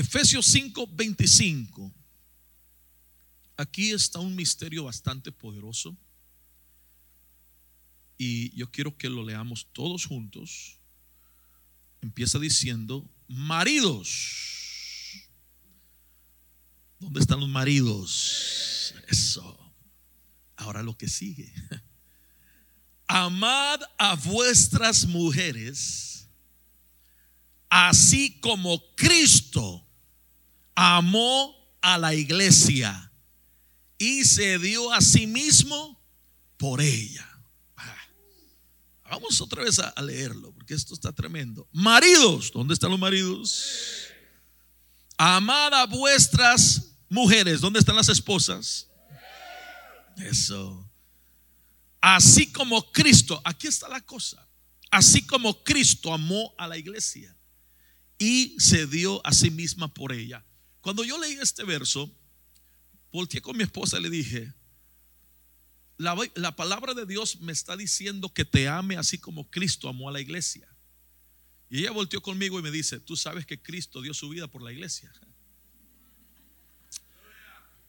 Efesios 5, 25. Aquí está un misterio bastante poderoso. Y yo quiero que lo leamos todos juntos. Empieza diciendo, maridos. ¿Dónde están los maridos? Eso. Ahora lo que sigue. Amad a vuestras mujeres, así como Cristo amó a la iglesia y se dio a sí mismo por ella. Ah, vamos otra vez a, leerlo, porque esto está tremendo. Maridos, ¿dónde están los maridos? Amad a vuestras mujeres, ¿dónde están las esposas? Eso. Así como Cristo, aquí está la cosa, así como Cristo amó a la iglesia y se dio a sí misma por ella. Cuando yo leí este verso, volteé con mi esposa y le dije, la, la, palabra de Dios me está diciendo que te ame así como Cristo amó a la iglesia. Y ella volteó conmigo y me dice, tú sabes que Cristo dio su vida por la iglesia.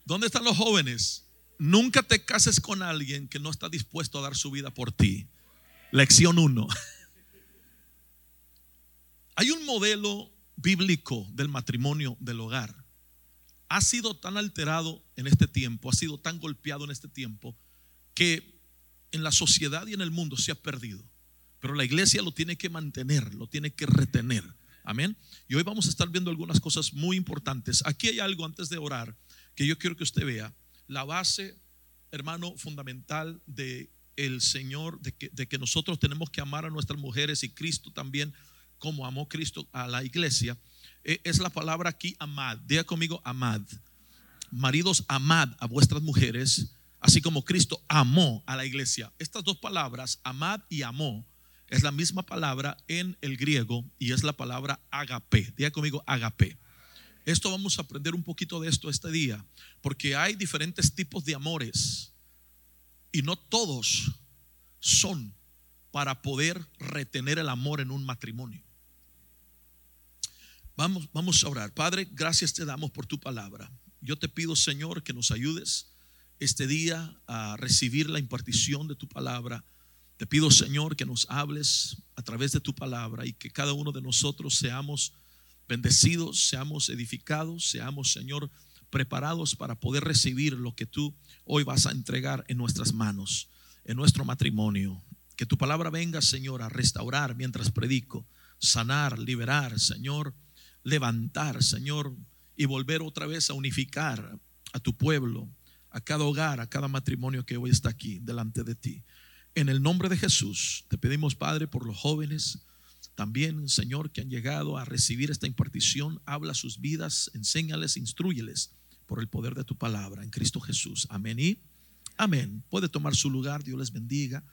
¿Dónde están los jóvenes? Nunca te cases con alguien que no está dispuesto a dar su vida por ti. Lección 1. Hay un modelo bíblico del matrimonio, del hogar. Ha sido tan alterado en este tiempo, ha sido tan golpeado en este tiempo, que en la sociedad y en el mundo se ha perdido. Pero la iglesia lo tiene que mantener, lo tiene que retener. Amén. Y hoy vamos a estar viendo algunas cosas muy importantes. Aquí hay algo antes de orar que yo quiero que usted vea la base, hermano, fundamental de el Señor, de que, de que nosotros tenemos que amar a nuestras mujeres y Cristo también, como amó Cristo a la iglesia, es la palabra aquí amad. Diga conmigo amad. Maridos, amad a vuestras mujeres, así como Cristo amó a la iglesia. Estas dos palabras, amad y amó, es la misma palabra en el griego y es la palabra agape. Diga conmigo agape. Esto vamos a aprender un poquito de esto este día, porque hay diferentes tipos de amores y no todos son para poder retener el amor en un matrimonio. Vamos, vamos a orar. Padre, gracias te damos por tu palabra. Yo te pido, Señor, que nos ayudes este día a recibir la impartición de tu palabra. Te pido, Señor, que nos hables a través de tu palabra y que cada uno de nosotros seamos bendecidos, seamos edificados, seamos, Señor, preparados para poder recibir lo que tú hoy vas a entregar en nuestras manos, en nuestro matrimonio. Que tu palabra venga, Señor, a restaurar mientras predico, sanar, liberar, Señor, levantar, Señor, y volver otra vez a unificar a tu pueblo, a cada hogar, a cada matrimonio que hoy está aquí delante de ti. En el nombre de Jesús, te pedimos, Padre, por los jóvenes, también, Señor, que han llegado a recibir esta impartición, habla sus vidas, enséñales, instruyeles por el poder de tu palabra en Cristo Jesús. Amén y amén. Puede tomar su lugar, Dios les bendiga.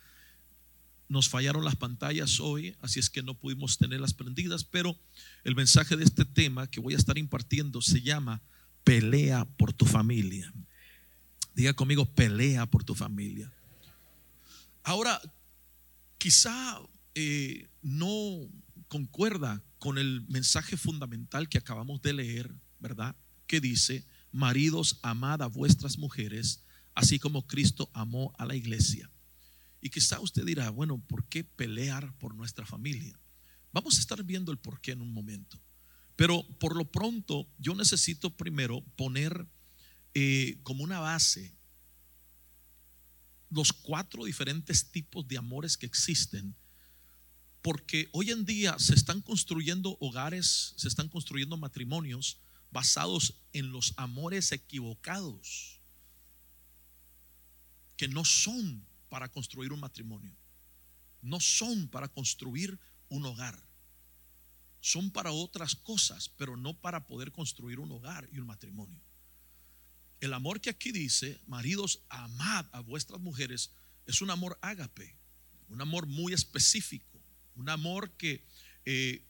Nos fallaron las pantallas hoy, así es que no pudimos tenerlas prendidas, pero el mensaje de este tema que voy a estar impartiendo se llama pelea por tu familia. Diga conmigo, pelea por tu familia. Ahora, quizá eh, no concuerda con el mensaje fundamental que acabamos de leer, ¿verdad? Que dice, maridos, amad a vuestras mujeres, así como Cristo amó a la iglesia. Y quizá usted dirá, bueno, ¿por qué pelear por nuestra familia? Vamos a estar viendo el por qué en un momento. Pero por lo pronto, yo necesito primero poner eh, como una base los cuatro diferentes tipos de amores que existen porque hoy en día se están construyendo hogares, se están construyendo matrimonios basados en los amores equivocados, que no son para construir un matrimonio, no son para construir un hogar, son para otras cosas, pero no para poder construir un hogar y un matrimonio. El amor que aquí dice, maridos, amad a vuestras mujeres, es un amor ágape, un amor muy específico un amor que eh,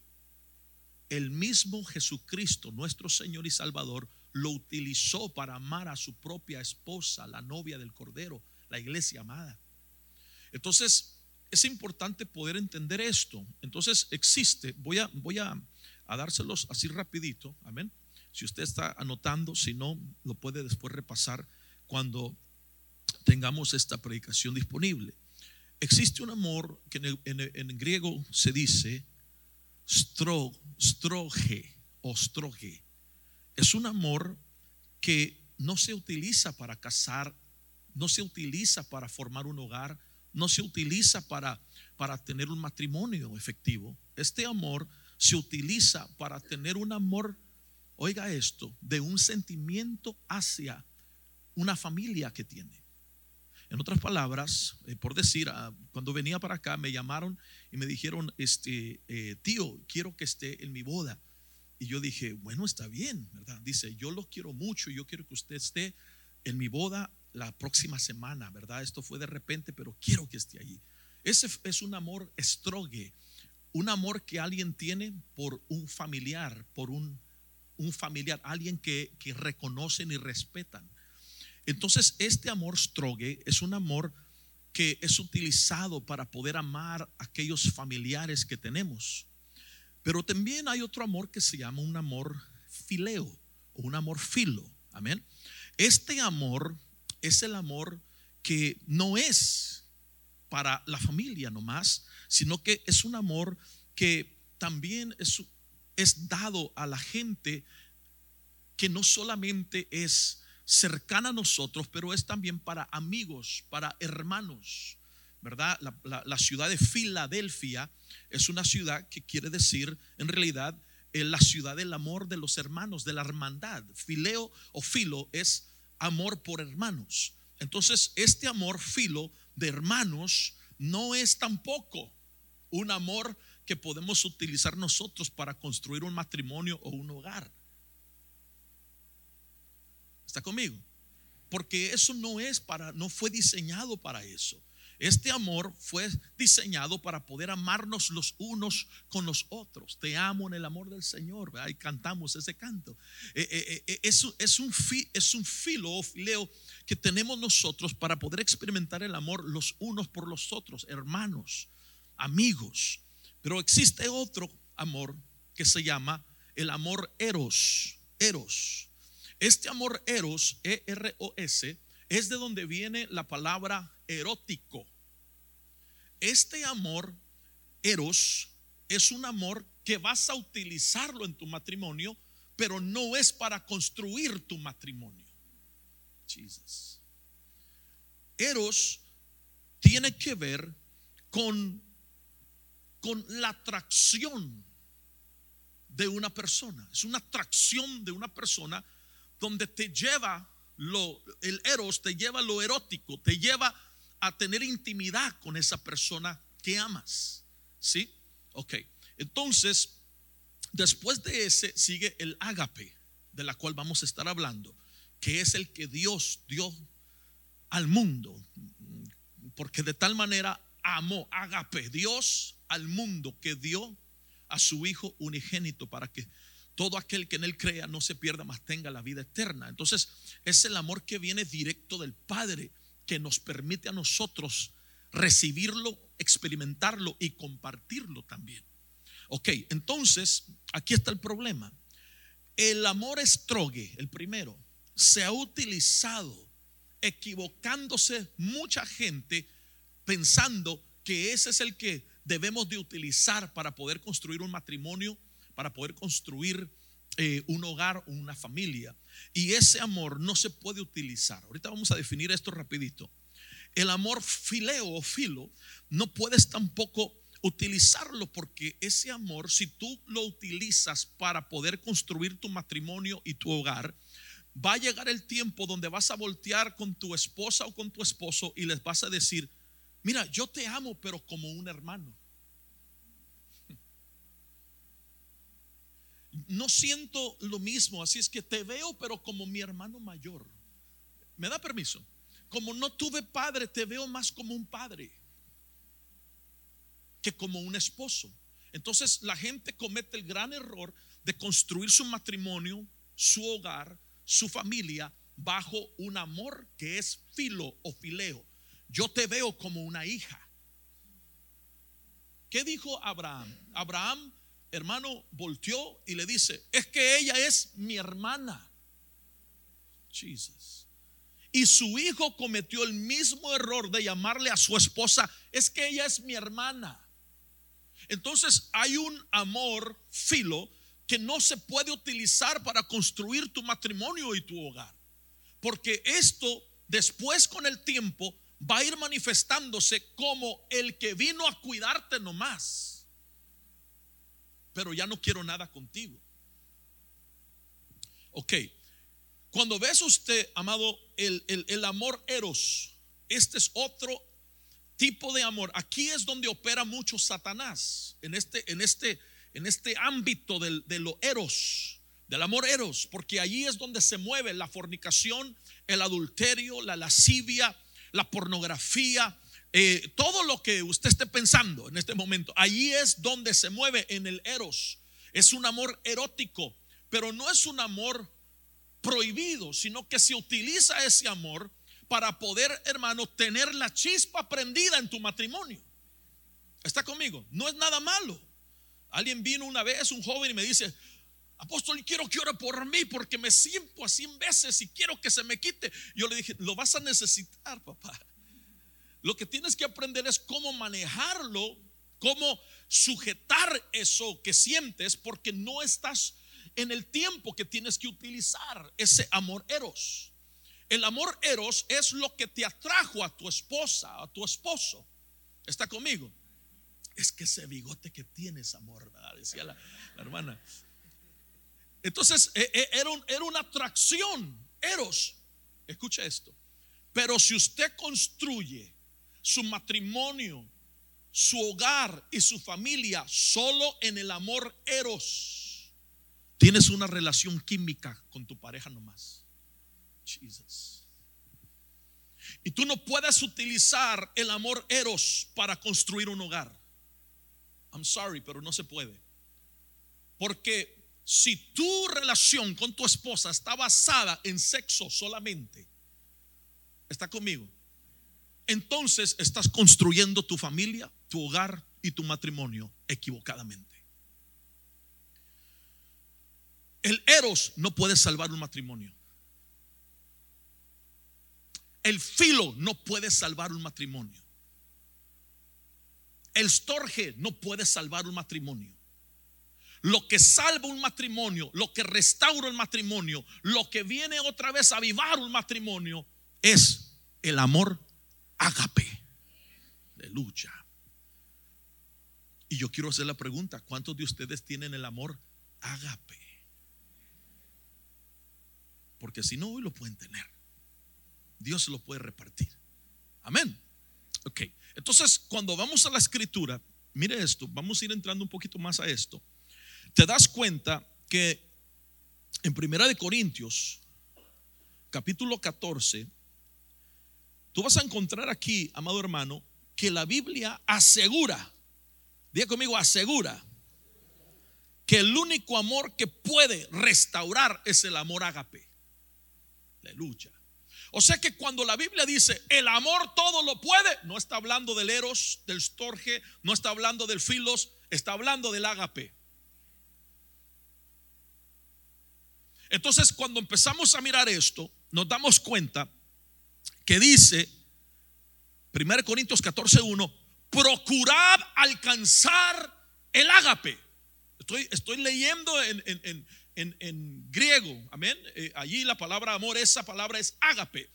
el mismo Jesucristo, nuestro Señor y Salvador, lo utilizó para amar a su propia esposa, la novia del Cordero, la iglesia amada. Entonces, es importante poder entender esto. Entonces, existe, voy a, voy a, dárselos así rapidito, amén. Si usted está anotando, si no, lo puede después repasar cuando tengamos esta predicación disponible. Existe un amor que en, griego se dice stro, stroge o stroge. Es un amor que no se utiliza para casar, no se utiliza para formar un hogar, no se utiliza para, para tener un matrimonio efectivo. Este amor se utiliza para tener un amor, oiga esto, de un sentimiento hacia una familia que tiene. En otras palabras, eh, por decir, ah, cuando venía para acá me llamaron y me dijeron, este, eh, tío, quiero que esté en mi boda. Y yo dije, bueno, está bien, ¿verdad? Dice, yo lo quiero mucho, yo quiero que usted esté en mi boda la próxima semana, ¿verdad? Esto fue de repente, pero quiero que esté allí. Ese es un amor estrogue, un amor que alguien tiene por un familiar, por un, un familiar, alguien que, que reconocen y respetan. Entonces, este amor strogue es un amor que es utilizado para poder amar a aquellos familiares que tenemos. Pero también hay otro amor que se llama un amor fileo o un amor filo. Amén. Este amor es el amor que no es para la familia nomás, sino que es un amor que también es, es dado a la gente que no solamente es cercana a nosotros, pero es también para amigos, para hermanos, ¿verdad? La, ciudad de Filadelfia es una ciudad que quiere decir, en realidad, es la ciudad del amor de los hermanos, de la hermandad. Fileo o filo es amor por hermanos. Entonces, este amor filo de hermanos no es tampoco un amor que podemos utilizar nosotros para construir un matrimonio o un hogar. ¿Está conmigo? Porque eso no es para, no fue diseñado para eso. Este amor fue diseñado para poder amarnos los unos con los otros. Te amo en el amor del Señor. Ahí cantamos ese canto. Eh, eh, eh, es, es, un es un filo o fileo que tenemos nosotros para poder experimentar el amor los unos por los otros, hermanos, amigos. Pero existe otro amor que se llama el amor eros. Eros. Este amor eros, E-R-O-S, es de donde viene la palabra erótico. Este amor eros es un amor que vas a utilizarlo en tu matrimonio, pero no es para construir tu matrimonio. Jesus. Eros tiene que ver con, con la atracción de una persona. Es una atracción de una persona donde te lleva lo, el eros, te lleva lo erótico, te lleva a tener intimidad con esa persona que amas. ¿Sí? Ok. Entonces, después de ese sigue el ágape, de la cual vamos a estar hablando, que es el que Dios dio al mundo. Porque de tal manera amó, ágape, Dios al mundo que dio a su Hijo unigénito para que todo aquel que en él crea no se pierda, más tenga la vida eterna. Entonces, es el amor que viene directo del Padre que nos permite a nosotros recibirlo, experimentarlo y compartirlo también. Ok, entonces, aquí está el problema. El amor estrogue, el primero, se ha utilizado equivocándose mucha gente pensando que ese es el que debemos de utilizar para poder construir un matrimonio para poder construir eh, un hogar o una familia. Y ese amor no se puede utilizar. Ahorita vamos a definir esto rapidito. El amor fileo o filo no puedes tampoco utilizarlo porque ese amor, si tú lo utilizas para poder construir tu matrimonio y tu hogar, va a llegar el tiempo donde vas a voltear con tu esposa o con tu esposo y les vas a decir, mira, yo te amo, pero como un hermano. No siento lo mismo, así es que te veo, pero como mi hermano mayor. ¿Me da permiso? Como no tuve padre, te veo más como un padre que como un esposo. Entonces la gente comete el gran error de construir su matrimonio, su hogar, su familia bajo un amor que es filo o fileo. Yo te veo como una hija. ¿Qué dijo Abraham? Abraham hermano volteó y le dice, es que ella es mi hermana. Jesus. Y su hijo cometió el mismo error de llamarle a su esposa, es que ella es mi hermana. Entonces hay un amor filo que no se puede utilizar para construir tu matrimonio y tu hogar. Porque esto después con el tiempo va a ir manifestándose como el que vino a cuidarte nomás. Pero ya no quiero nada contigo. Ok, cuando ves usted, amado, el, el, amor eros, este es otro tipo de amor. Aquí es donde opera mucho Satanás, en este, en este, en este ámbito del, de lo eros, del amor eros, porque allí es donde se mueve la fornicación, el adulterio, la lascivia, la pornografía, eh, todo lo que usted esté pensando en este momento. Allí es donde se mueve en el eros. Es un amor erótico, pero no es un amor prohibido, sino que se utiliza ese amor para poder, hermano, tener la chispa prendida en tu matrimonio. ¿Está conmigo? No es nada malo. Alguien vino una vez, un joven, y me dice, apóstol, quiero que ore por mí porque me siento a cien veces y quiero que se me quite. Yo le dije, lo vas a necesitar, papá. Lo que tienes que aprender es cómo manejarlo, cómo sujetar eso que sientes, porque no estás en el tiempo que tienes que utilizar ese amor eros. El amor eros es lo que te atrajo a tu esposa, a tu esposo. ¿Está conmigo? Es que ese bigote que tienes, amor, decía la, hermana. Entonces, e, e, era, era una atracción, eros. Escucha esto. Pero si usted construye su matrimonio, su hogar y su familia solo en el amor eros, Tienes una relación química con tu pareja nomás. Jesus. Y tú no puedes utilizar el amor eros para construir un hogar. I'm sorry, pero no se puede. Porque si tu relación con tu esposa está basada en sexo solamente, está conmigo. Entonces estás construyendo tu familia, tu hogar y tu matrimonio equivocadamente. El eros no puede salvar un matrimonio. El filo no puede salvar un matrimonio. El storge no puede salvar un matrimonio. Lo que salva un matrimonio, lo que restaura un matrimonio, lo que viene otra vez a avivar un matrimonio es el amor agape. Aleluya. Y yo quiero hacer la pregunta, ¿cuántos de ustedes tienen el amor agape? Porque si no, hoy lo pueden tener. Dios lo puede repartir. Amén. Ok. Entonces, cuando vamos a la escritura, mire esto, vamos a ir entrando un poquito más a esto. Te das cuenta que en Primera de Corintios, capítulo 14, tú vas a encontrar aquí, amado hermano, que la Biblia asegura, diga conmigo, asegura que el único amor que puede restaurar es el amor agape lucha O sea que cuando la Biblia dice el amor todo lo puede, no está hablando del eros, del storge, no está hablando del filos, está hablando del ágape. Entonces, cuando empezamos a mirar esto, nos damos cuenta que dice 1 Corintios 14:1, procurad alcanzar el ágape. Estoy, estoy leyendo en, en, en, griego, amén. Eh, allí la palabra amor, esa palabra es ágape.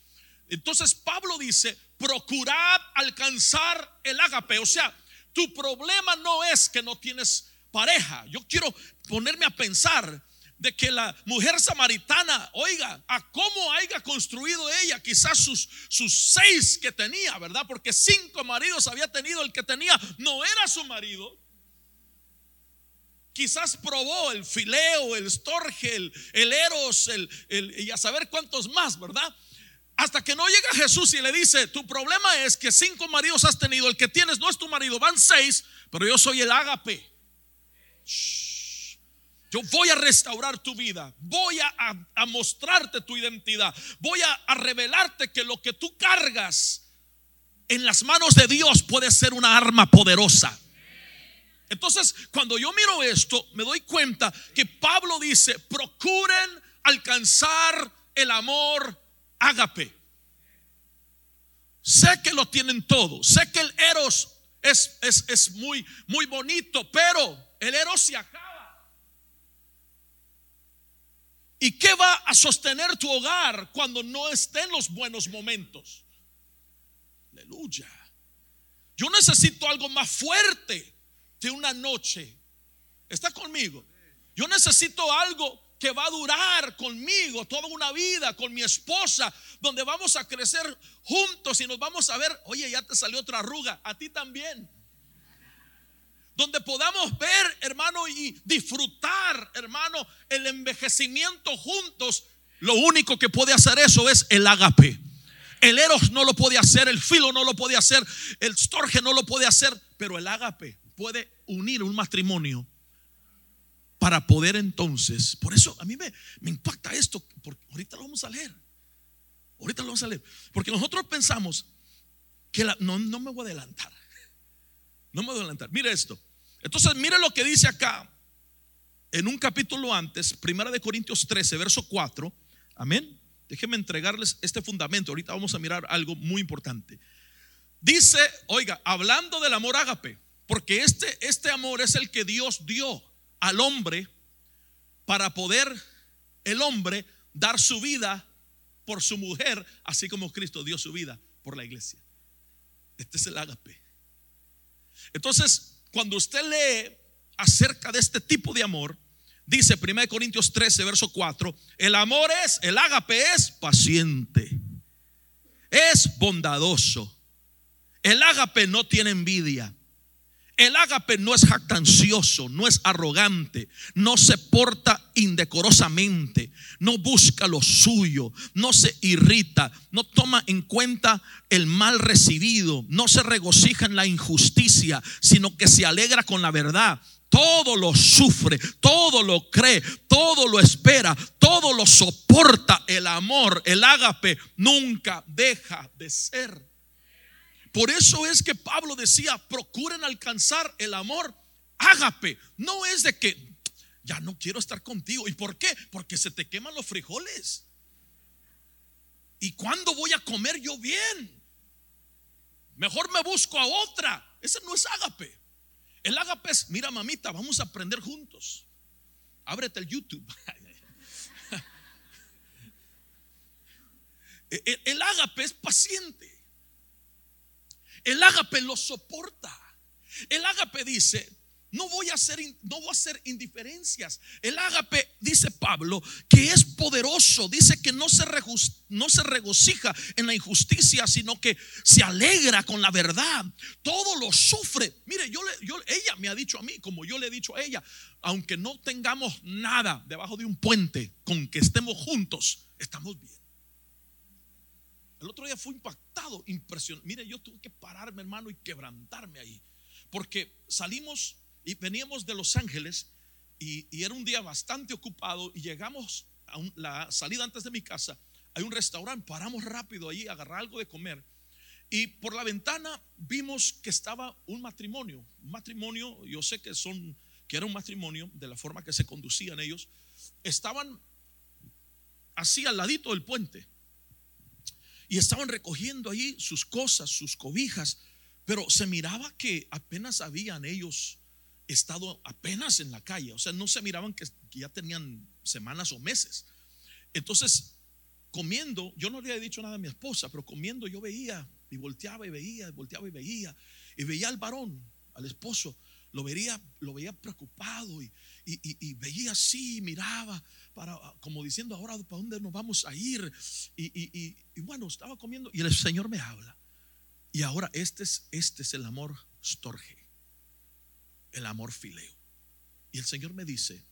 Entonces Pablo dice, procurad alcanzar el ágape. O sea, tu problema no es que no tienes pareja. Yo quiero ponerme a pensar de que la mujer samaritana, oiga, a cómo haya construido ella quizás sus, sus seis que tenía, ¿verdad? Porque cinco maridos había tenido, el que tenía no era su marido. Quizás probó el fileo, el storge, el, eros, el, y a saber cuántos más, ¿verdad? Hasta que no llega Jesús y le dice, tu problema es que cinco maridos has tenido, el que tienes no es tu marido, van seis, pero yo soy el ágape. Yo voy a restaurar tu vida, voy a, mostrarte tu identidad, voy a revelarte que lo que tú cargas en las manos de Dios puede ser una arma poderosa. Entonces, cuando yo miro esto, me doy cuenta que Pablo dice, procuren alcanzar el amor ágape. Sé que lo tienen todo, sé que el eros es, es, es muy, muy bonito, pero el eros se acaba. ¿Y qué va a sostener tu hogar cuando no estén los buenos momentos? Aleluya. Yo necesito algo más fuerte de una noche. ¿Está conmigo? Yo necesito algo que va a durar conmigo toda una vida, con mi esposa, donde vamos a crecer juntos y nos vamos a ver, oye, ya te salió otra arruga, a ti también donde podamos ver, hermano, y disfrutar, hermano, el envejecimiento juntos. Lo único que puede hacer eso es el agape. El eros no lo puede hacer, el filo no lo puede hacer, el storge no lo puede hacer, pero el agape puede unir un matrimonio para poder entonces, por eso a mí me, me impacta esto, porque ahorita lo vamos a leer, ahorita lo vamos a leer, porque nosotros pensamos que no, no me voy a adelantar, no me voy a adelantar. Mire esto. Entonces, mire lo que dice acá en un capítulo antes, Primera de Corintios 13, verso 4. Amén. Déjenme entregarles este fundamento. Ahorita vamos a mirar algo muy importante. Dice, oiga, hablando del amor ágape, porque este, este amor es el que Dios dio al hombre para poder el hombre dar su vida por su mujer, así como Cristo dio su vida por la iglesia. Este es el ágape. Entonces, cuando usted lee acerca de este tipo de amor, dice 1 Corintios 13, verso 4, el amor es, el ágape es paciente, es bondadoso. El ágape no tiene envidia. El ágape no es jactancioso, no es arrogante, no se porta indecorosamente, no busca lo suyo, no se irrita, no toma en cuenta el mal recibido, no se regocija en la injusticia, sino que se alegra con la verdad. Todo lo sufre, todo lo cree, todo lo espera, todo lo soporta. El amor, el ágape, nunca deja de ser. Por eso es que Pablo decía, procuren alcanzar el amor ágape. No es de que ya no quiero estar contigo. ¿Y por qué? Porque se te queman los frijoles. ¿Y cuándo voy a comer yo bien? Mejor me busco a otra. Ese no es ágape. El ágape es, mira mamita, vamos a aprender juntos. Ábrete el YouTube. el ágape es paciente. El ágape lo soporta. El ágape dice, no voy a hacer no voy a hacer indiferencias. El ágape dice Pablo que es poderoso, dice que no se, no se regocija en la injusticia, sino que se alegra con la verdad. Todo lo sufre. Mire, yo, yo ella me ha dicho a mí, como yo le he dicho a ella, aunque no tengamos nada debajo de un puente, con que estemos juntos, estamos bien. El otro día fue impactado, impresionante. Mire, yo tuve que pararme, hermano, y quebrantarme ahí. Porque salimos y veníamos de Los Ángeles y, era un día bastante ocupado y llegamos a la salida antes de mi casa. Hay un restaurante, paramos rápido ahí agarrar algo de comer. Y por la ventana vimos que estaba un matrimonio. Un matrimonio, yo sé que son, que era un matrimonio de la forma que se conducían ellos. Estaban así al ladito del puente. Y estaban recogiendo ahí sus cosas, sus cobijas, pero se miraba que apenas habían ellos estado apenas en la calle, o sea, no se miraban que, ya tenían semanas o meses. Entonces, comiendo, yo no le había dicho nada a mi esposa, pero comiendo yo veía y volteaba y veía, volteaba y veía, y veía al varón, al esposo, lo veía, lo veía preocupado y, y, veía así, miraba, para, como diciendo, ahora para dónde nos vamos a ir. Y, bueno, estaba comiendo y el Señor me habla. Y ahora este es, este es el amor storge, el amor fileo. Y el Señor me dice,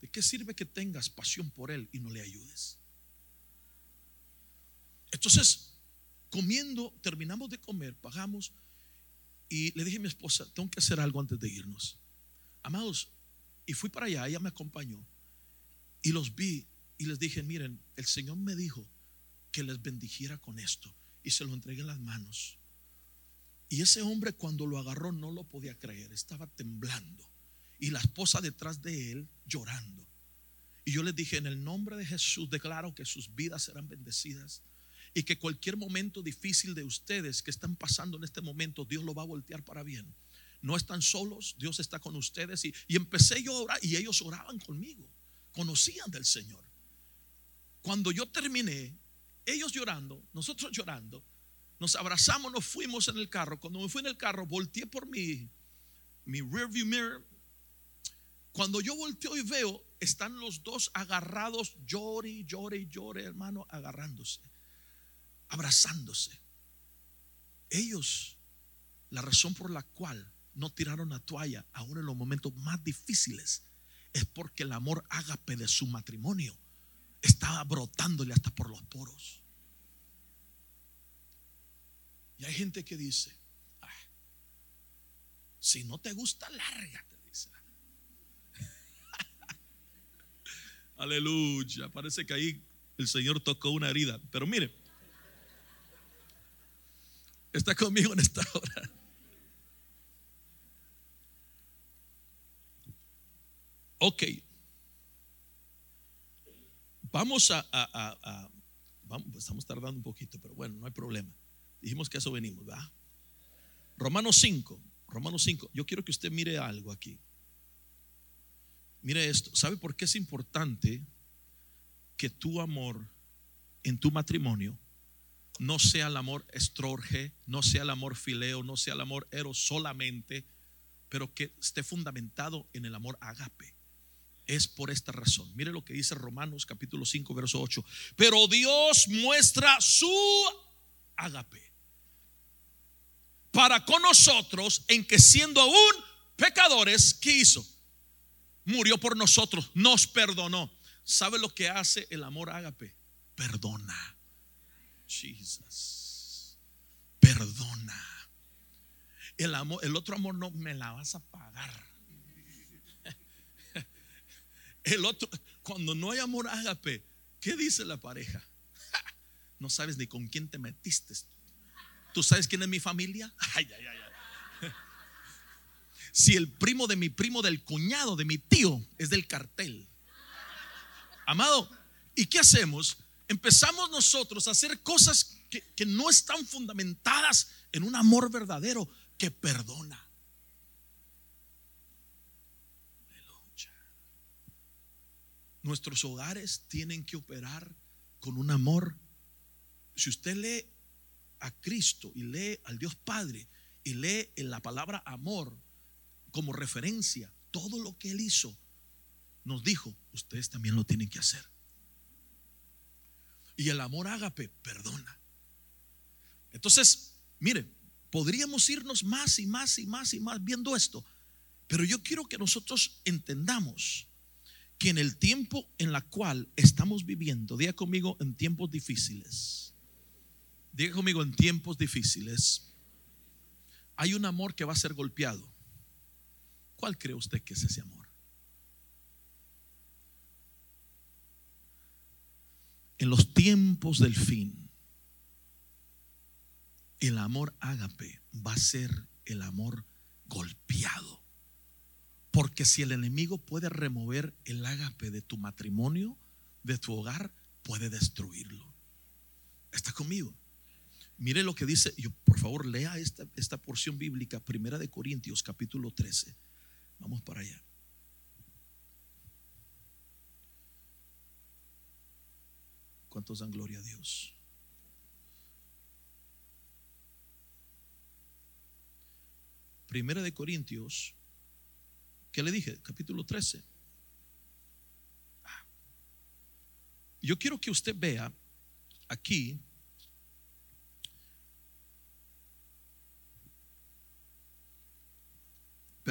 ¿de qué sirve que tengas pasión por Él y no le ayudes? Entonces, comiendo, terminamos de comer, pagamos y le dije a mi esposa, tengo que hacer algo antes de irnos. Amados, y fui para allá, ella me acompañó. Y los vi y les dije, miren, el Señor me dijo que les bendijera con esto. Y se lo entregué en las manos. Y ese hombre cuando lo agarró no lo podía creer, estaba temblando. Y la esposa detrás de él llorando. Y yo les dije, en el nombre de Jesús declaro que sus vidas serán bendecidas y que cualquier momento difícil de ustedes que están pasando en este momento, Dios lo va a voltear para bien. No están solos, Dios está con ustedes. Y, y empecé yo a orar y ellos oraban conmigo, conocían del Señor. Cuando yo terminé, ellos llorando, nosotros llorando, nos abrazamos, nos fuimos en el carro. Cuando me fui en el carro, volteé por mi, mi rearview mirror. Cuando yo volteo y veo, están los dos agarrados, llore, llore, llore, hermano, agarrándose, abrazándose. Ellos, la razón por la cual no tiraron la toalla, aún en los momentos más difíciles, es porque el amor ágape de su matrimonio estaba brotándole hasta por los poros. Y hay gente que dice, si no te gusta, lárgate, dice. Aleluya. Parece que ahí el Señor tocó una herida. Pero mire, está conmigo en esta hora. Ok. Vamos a, vamos, estamos tardando un poquito, pero bueno, no hay problema. Dijimos que eso venimos, ¿verdad? Romanos 5, Romanos 5. Yo quiero que usted mire algo aquí. Mire esto. ¿Sabe por qué es importante que tu amor en tu matrimonio no sea el amor estrorge, no sea el amor fileo, no sea el amor eros solamente, pero que esté fundamentado en el amor agape? Es por esta razón. Mire lo que dice Romanos capítulo 5, verso 8. Pero Dios muestra su agape para con nosotros en que siendo aún pecadores, ¿qué hizo? Murió por nosotros, nos perdonó. ¿Sabe lo que hace el amor ágape? Perdona. Jesus. Perdona. El amor, el otro amor no me la vas a pagar. El otro, cuando no hay amor ágape, ¿qué dice la pareja? No sabes ni con quién te metiste. ¿Tú sabes quién es mi familia? Ay, ay, ay, Si el primo de mi primo del cuñado de mi tío es del cartel. Amado, ¿y qué hacemos? Empezamos nosotros a hacer cosas que, que no están fundamentadas en un amor verdadero que perdona. Nuestros hogares tienen que operar con un amor. Si usted lee a Cristo y lee al Dios Padre y lee en la palabra amor como referencia todo lo que Él hizo, nos dijo, ustedes también lo tienen que hacer. Y el amor ágape perdona. Entonces, mire, podríamos irnos más y más y más y más viendo esto, pero yo quiero que nosotros entendamos que en el tiempo en la cual estamos viviendo, diga conmigo, en tiempos difíciles, Diga conmigo, en tiempos difíciles hay un amor que va a ser golpeado. ¿Cuál cree usted que es ese amor? En los tiempos del fin, el amor ágape va a ser el amor golpeado. Porque si el enemigo puede remover el ágape de tu matrimonio, de tu hogar, puede destruirlo. ¿Está conmigo? Mire lo que dice, yo, por favor lea esta, esta porción bíblica, Primera de Corintios capítulo 13. Vamos para allá. ¿Cuántos dan gloria a Dios? Primera de Corintios, ¿qué le dije? Capítulo 13. Ah. Yo quiero que usted vea aquí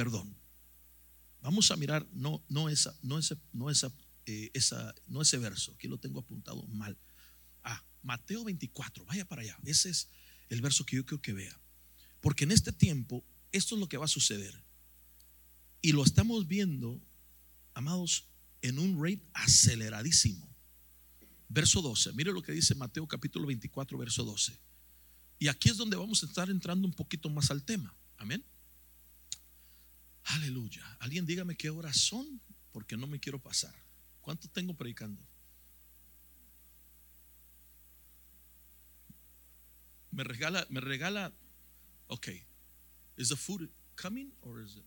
perdón. Vamos a mirar, no, no, esa, no, ese, no, esa, eh, esa, no ese verso, aquí lo tengo apuntado mal. Ah, Mateo 24, vaya para allá. Ese es el verso que yo quiero que vea. Porque en este tiempo, esto es lo que va a suceder. Y lo estamos viendo, amados, en un rate aceleradísimo. Verso 12, mire lo que dice Mateo capítulo 24, verso 12. Y aquí es donde vamos a estar entrando un poquito más al tema. Amén. Aleluya. Alguien dígame qué horas son, porque no me quiero pasar. ¿Cuánto tengo predicando? Me regala, me regala. Ok. Is the food coming or is it?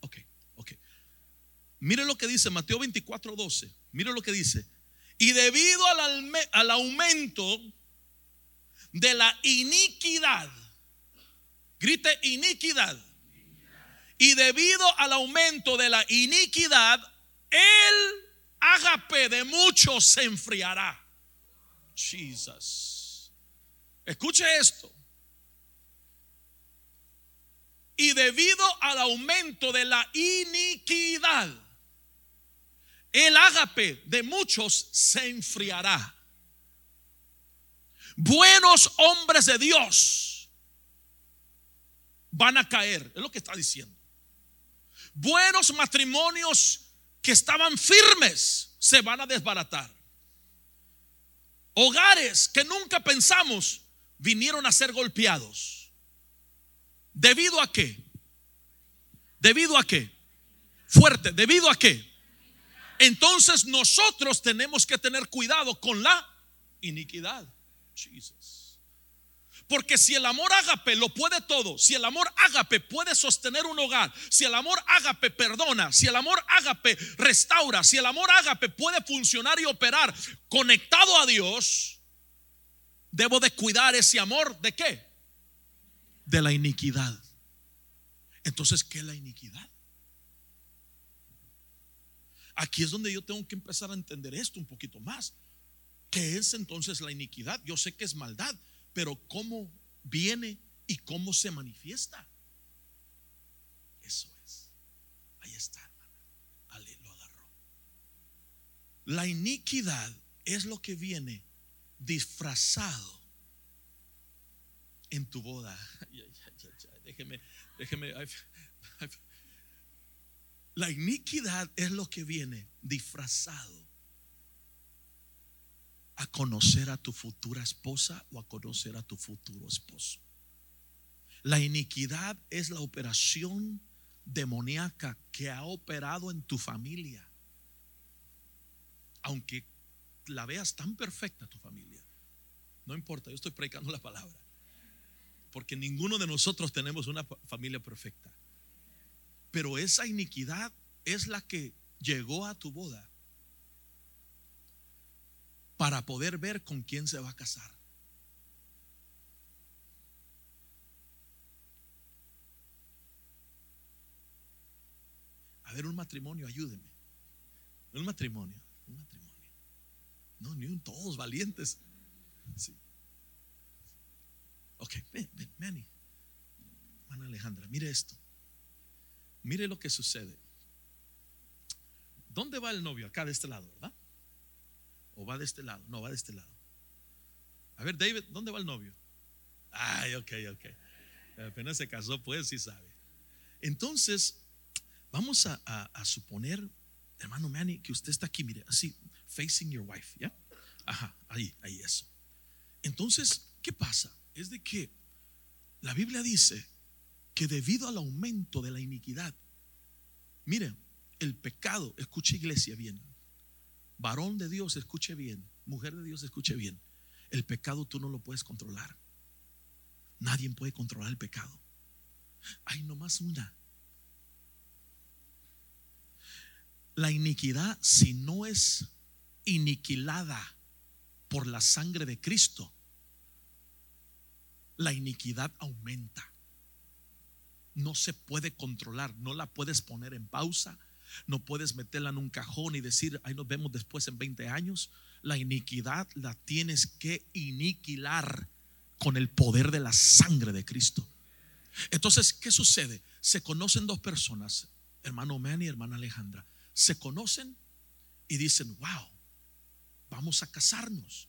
Ok, ok. Mire lo que dice Mateo 24, 12. Mire lo que dice. Y debido al, al aumento de la iniquidad, grite iniquidad. Y debido al aumento de la iniquidad, el ágape de muchos se enfriará. Jesus. Escuche esto. Y debido al aumento de la iniquidad, el ágape de muchos se enfriará. Buenos hombres de Dios van a caer, es lo que está diciendo. Buenos matrimonios que estaban firmes se van a desbaratar. Hogares que nunca pensamos vinieron a ser golpeados. ¿Debido a qué? ¿Debido a qué? Fuerte, ¿debido a qué? Entonces nosotros tenemos que tener cuidado con la iniquidad. Porque si el amor ágape lo puede todo, si el amor ágape puede sostener un hogar, si el amor ágape perdona, si el amor ágape restaura, si el amor ágape puede funcionar y operar conectado a Dios, debo de cuidar ese amor de qué? De la iniquidad. Entonces, ¿qué es la iniquidad? Aquí es donde yo tengo que empezar a entender esto un poquito más. ¿Qué es entonces la iniquidad? Yo sé que es maldad, pero ¿cómo viene y cómo se manifiesta? Eso es. Ahí está, hermana. Ale lo agarró. La iniquidad es lo que viene disfrazado en tu boda. Déjeme, déjeme. La iniquidad es lo que viene disfrazado a conocer a tu futura esposa o a conocer a tu futuro esposo. La iniquidad es la operación demoníaca que ha operado en tu familia. Aunque la veas tan perfecta tu familia. No importa, yo estoy predicando la palabra. Porque ninguno de nosotros tenemos una familia perfecta. Pero esa iniquidad es la que llegó a tu boda para poder ver con quién se va a casar. A ver, un matrimonio, ayúdeme. Un matrimonio, un matrimonio. No, ni un todos valientes. Ok, ven, ven, Manny. Hermana Alejandra, mire esto. Mire lo que sucede. ¿Dónde va el novio? Acá de este lado, ¿verdad? ¿O va de este lado? No, va de este lado. A ver, David, ¿dónde va el novio? Ay, ok, ok. Apenas se casó, pues sí sabe. Entonces, vamos a, a, suponer, hermano Manny, que usted está aquí, mire, así, facing your wife, ¿ya? Ajá, ahí, ahí eso. Entonces, ¿qué pasa? Es de que la Biblia dice que debido al aumento de la iniquidad, miren, el pecado, escuche iglesia bien, varón de Dios, escuche bien, mujer de Dios, escuche bien, el pecado tú no lo puedes controlar. Nadie puede controlar el pecado. Hay nomás una. La iniquidad, si no es iniquilada por la sangre de Cristo, la iniquidad aumenta no se puede controlar, no la puedes poner en pausa, no puedes meterla en un cajón y decir, ahí nos vemos después en 20 años. La iniquidad la tienes que iniquilar con el poder de la sangre de Cristo. Entonces, ¿qué sucede? Se conocen dos personas, hermano Manny y hermana Alejandra. Se conocen y dicen, wow, vamos a casarnos.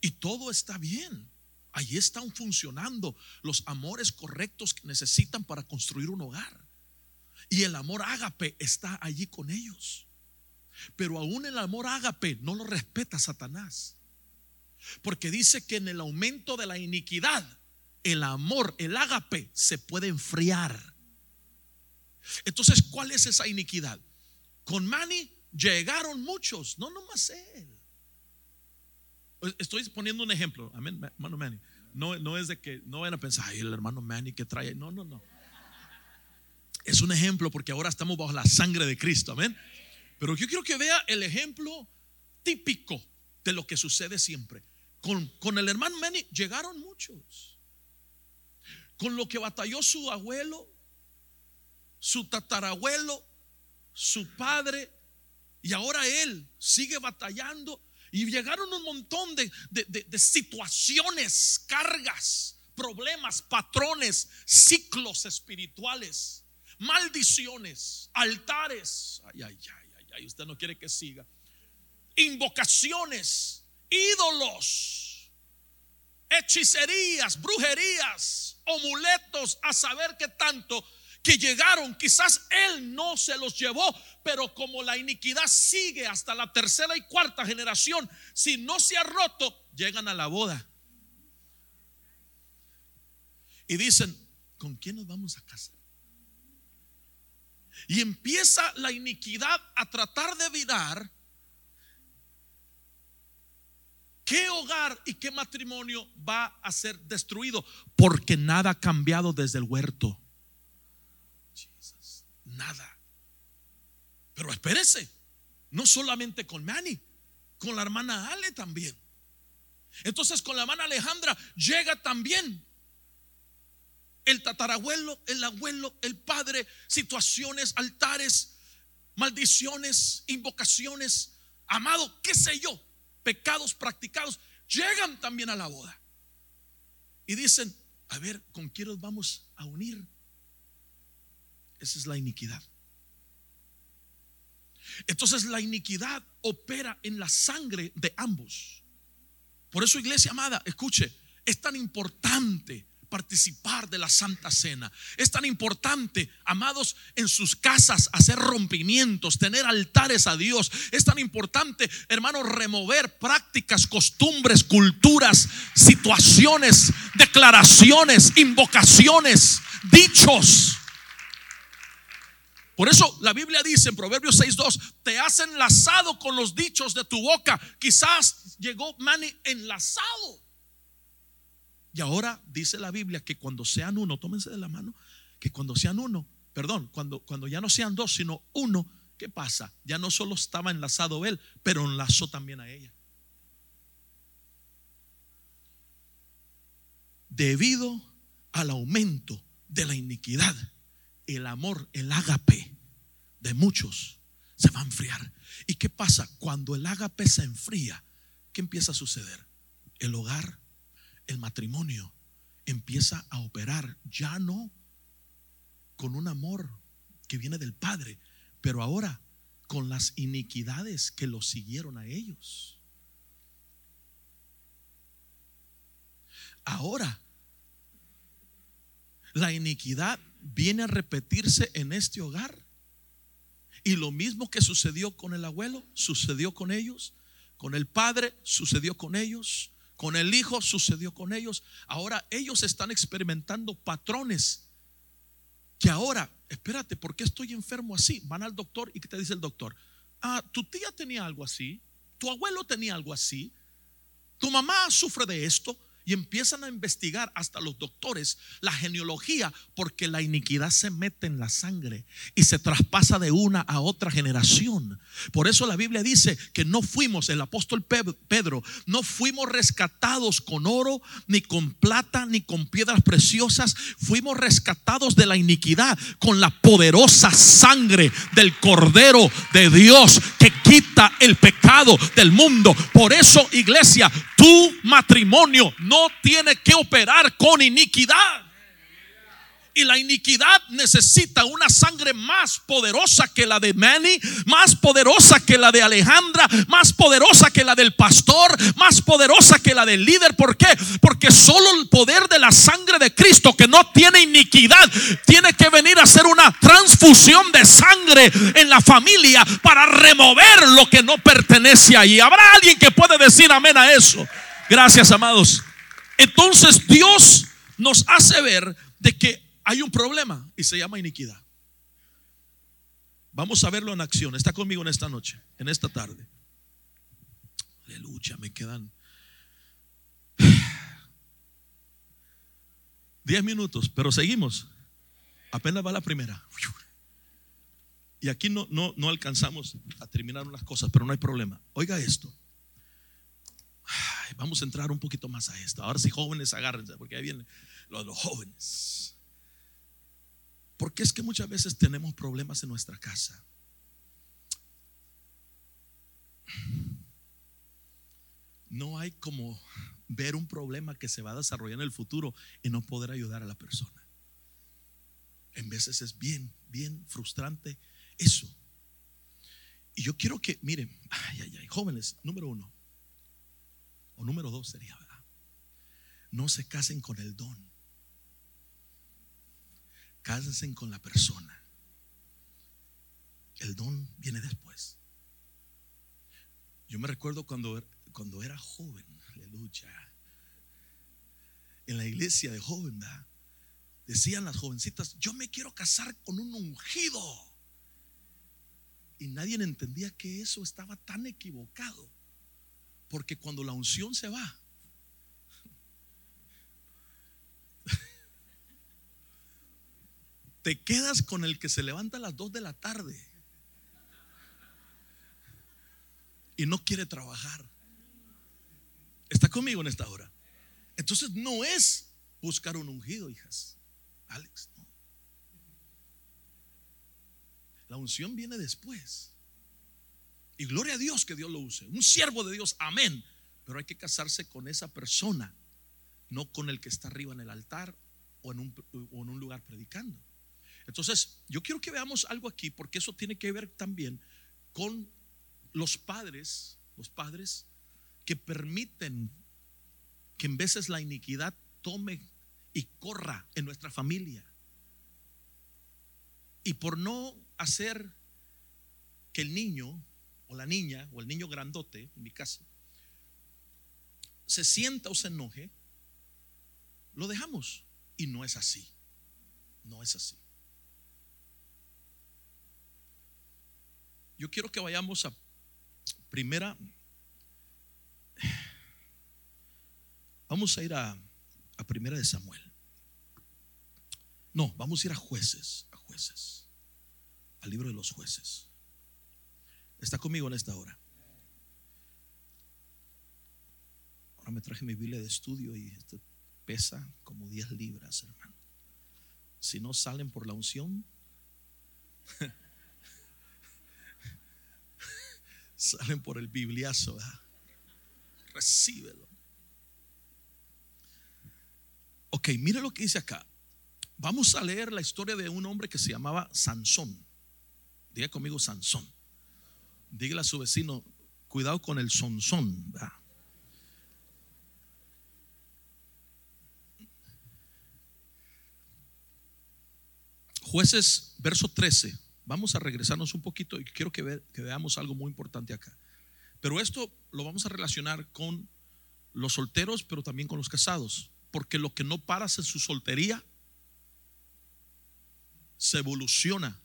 Y todo está bien. Allí están funcionando los amores correctos que necesitan para construir un hogar. Y el amor ágape está allí con ellos. Pero aún el amor ágape no lo respeta Satanás. Porque dice que en el aumento de la iniquidad, el amor, el ágape, se puede enfriar. Entonces, ¿cuál es esa iniquidad? Con Manny llegaron muchos, no nomás él. Estoy poniendo un ejemplo, amén, hermano Manny. No, no es de que no van a pensar, ay, el hermano Manny que trae. No, no, no. Es un ejemplo porque ahora estamos bajo la sangre de Cristo, amén. Pero yo quiero que vea el ejemplo típico de lo que sucede siempre. Con, con el hermano Manny llegaron muchos. Con lo que batalló su abuelo, su tatarabuelo, su padre, y ahora él sigue batallando. Y llegaron un montón de, de, situaciones, cargas, problemas, patrones, ciclos espirituales, maldiciones, altares. Ay, ay, ay, ay, ay, usted no quiere que siga. Invocaciones, ídolos, hechicerías, brujerías, amuletos, a saber qué tanto que llegaron, quizás Él no se los llevó, pero como la iniquidad sigue hasta la tercera y cuarta generación, si no se ha roto, llegan a la boda. Y dicen, ¿con quién nos vamos a casar? Y empieza la iniquidad a tratar de virar qué hogar y qué matrimonio va a ser destruido, porque nada ha cambiado desde el huerto nada. Pero espérese, no solamente con Manny, con la hermana Ale también. Entonces con la hermana Alejandra llega también el tatarabuelo, el abuelo, el padre, situaciones, altares, maldiciones, invocaciones, amado, qué sé yo, pecados practicados, llegan también a la boda. Y dicen, a ver, ¿con quién nos vamos a unir? Esa es la iniquidad. Entonces la iniquidad opera en la sangre de ambos. Por eso, iglesia amada, escuche, es tan importante participar de la Santa Cena. Es tan importante, amados, en sus casas hacer rompimientos, tener altares a Dios. Es tan importante, hermanos, remover prácticas, costumbres, culturas, situaciones, declaraciones, invocaciones, dichos por eso la Biblia dice en Proverbios 6.2, te has enlazado con los dichos de tu boca. Quizás llegó Mani enlazado. Y ahora dice la Biblia que cuando sean uno, tómense de la mano, que cuando sean uno, perdón, cuando, cuando ya no sean dos, sino uno, ¿qué pasa? Ya no solo estaba enlazado él, pero enlazó también a ella. Debido al aumento de la iniquidad el amor, el ágape de muchos se va a enfriar. ¿Y qué pasa? Cuando el ágape se enfría, ¿qué empieza a suceder? El hogar, el matrimonio empieza a operar ya no con un amor que viene del Padre, pero ahora con las iniquidades que los siguieron a ellos. Ahora, la iniquidad viene a repetirse en este hogar. Y lo mismo que sucedió con el abuelo, sucedió con ellos, con el padre, sucedió con ellos, con el hijo, sucedió con ellos. Ahora ellos están experimentando patrones que ahora, espérate, ¿por qué estoy enfermo así? Van al doctor y ¿qué te dice el doctor? Ah, tu tía tenía algo así, tu abuelo tenía algo así, tu mamá sufre de esto, y empiezan a investigar hasta los doctores la genealogía porque la iniquidad se mete en la sangre y se traspasa de una a otra generación. Por eso la Biblia dice que no fuimos, el apóstol Pedro, no fuimos rescatados con oro, ni con plata, ni con piedras preciosas, fuimos rescatados de la iniquidad con la poderosa sangre del Cordero de Dios que quita el pecado del mundo. Por eso, iglesia, tu matrimonio no tiene que operar con iniquidad. Y la iniquidad necesita una sangre más poderosa que la de Manny, más poderosa que la de Alejandra, más poderosa que la del pastor, más poderosa que la del líder. ¿Por qué? Porque solo el poder de la sangre de Cristo que no tiene iniquidad tiene que venir a hacer una transfusión de sangre en la familia para remover lo que no pertenece ahí. ¿Habrá alguien que puede decir amén a eso? Gracias, amados. Entonces Dios nos hace ver de que hay un problema y se llama iniquidad. Vamos a verlo en acción. Está conmigo en esta noche, en esta tarde. Aleluya, me quedan 10 minutos, pero seguimos. Apenas va la primera. Y aquí no, no, no alcanzamos a terminar unas cosas, pero no hay problema. Oiga esto. Vamos a entrar un poquito más a esto. Ahora sí, jóvenes, agárrense, porque ahí vienen los, los jóvenes. Porque es que muchas veces tenemos problemas en nuestra casa. No hay como ver un problema que se va a desarrollar en el futuro y no poder ayudar a la persona. En veces es bien, bien frustrante eso. Y yo quiero que, miren, ay, ay, ay, jóvenes, número uno, o número dos sería, ¿verdad? No se casen con el don. Cásense con la persona. El don viene después. Yo me recuerdo cuando, cuando era joven, aleluya, en la iglesia de joven, decían las jovencitas, yo me quiero casar con un ungido. Y nadie entendía que eso estaba tan equivocado. Porque cuando la unción se va, te quedas con el que se levanta a las 2 de la tarde y no quiere trabajar. ¿Está conmigo en esta hora? Entonces no es buscar un ungido, hijas. Alex, no. La unción viene después. Y gloria a Dios que Dios lo use. Un siervo de Dios, amén. Pero hay que casarse con esa persona, no con el que está arriba en el altar o en un, o en un lugar predicando. Entonces, yo quiero que veamos algo aquí, porque eso tiene que ver también con los padres, los padres que permiten que en veces la iniquidad tome y corra en nuestra familia. Y por no hacer que el niño o la niña o el niño grandote, en mi caso, se sienta o se enoje, lo dejamos. Y no es así. No es así. Yo quiero que vayamos a Primera, vamos a ir a, a Primera de Samuel. No, vamos a ir a jueces, a jueces, al libro de los jueces. Está conmigo en esta hora. Ahora me traje mi Biblia de estudio y este pesa como 10 libras, hermano. Si no salen por la unción, salen por el bibliazo. Recíbelo. Ok, mire lo que dice acá. Vamos a leer la historia de un hombre que se llamaba Sansón. Diga conmigo Sansón. Dígale a su vecino, cuidado con el sonzón. Jueces, verso 13. Vamos a regresarnos un poquito y quiero que, que veamos algo muy importante acá. Pero esto lo vamos a relacionar con los solteros, pero también con los casados. Porque lo que no paras en su soltería se evoluciona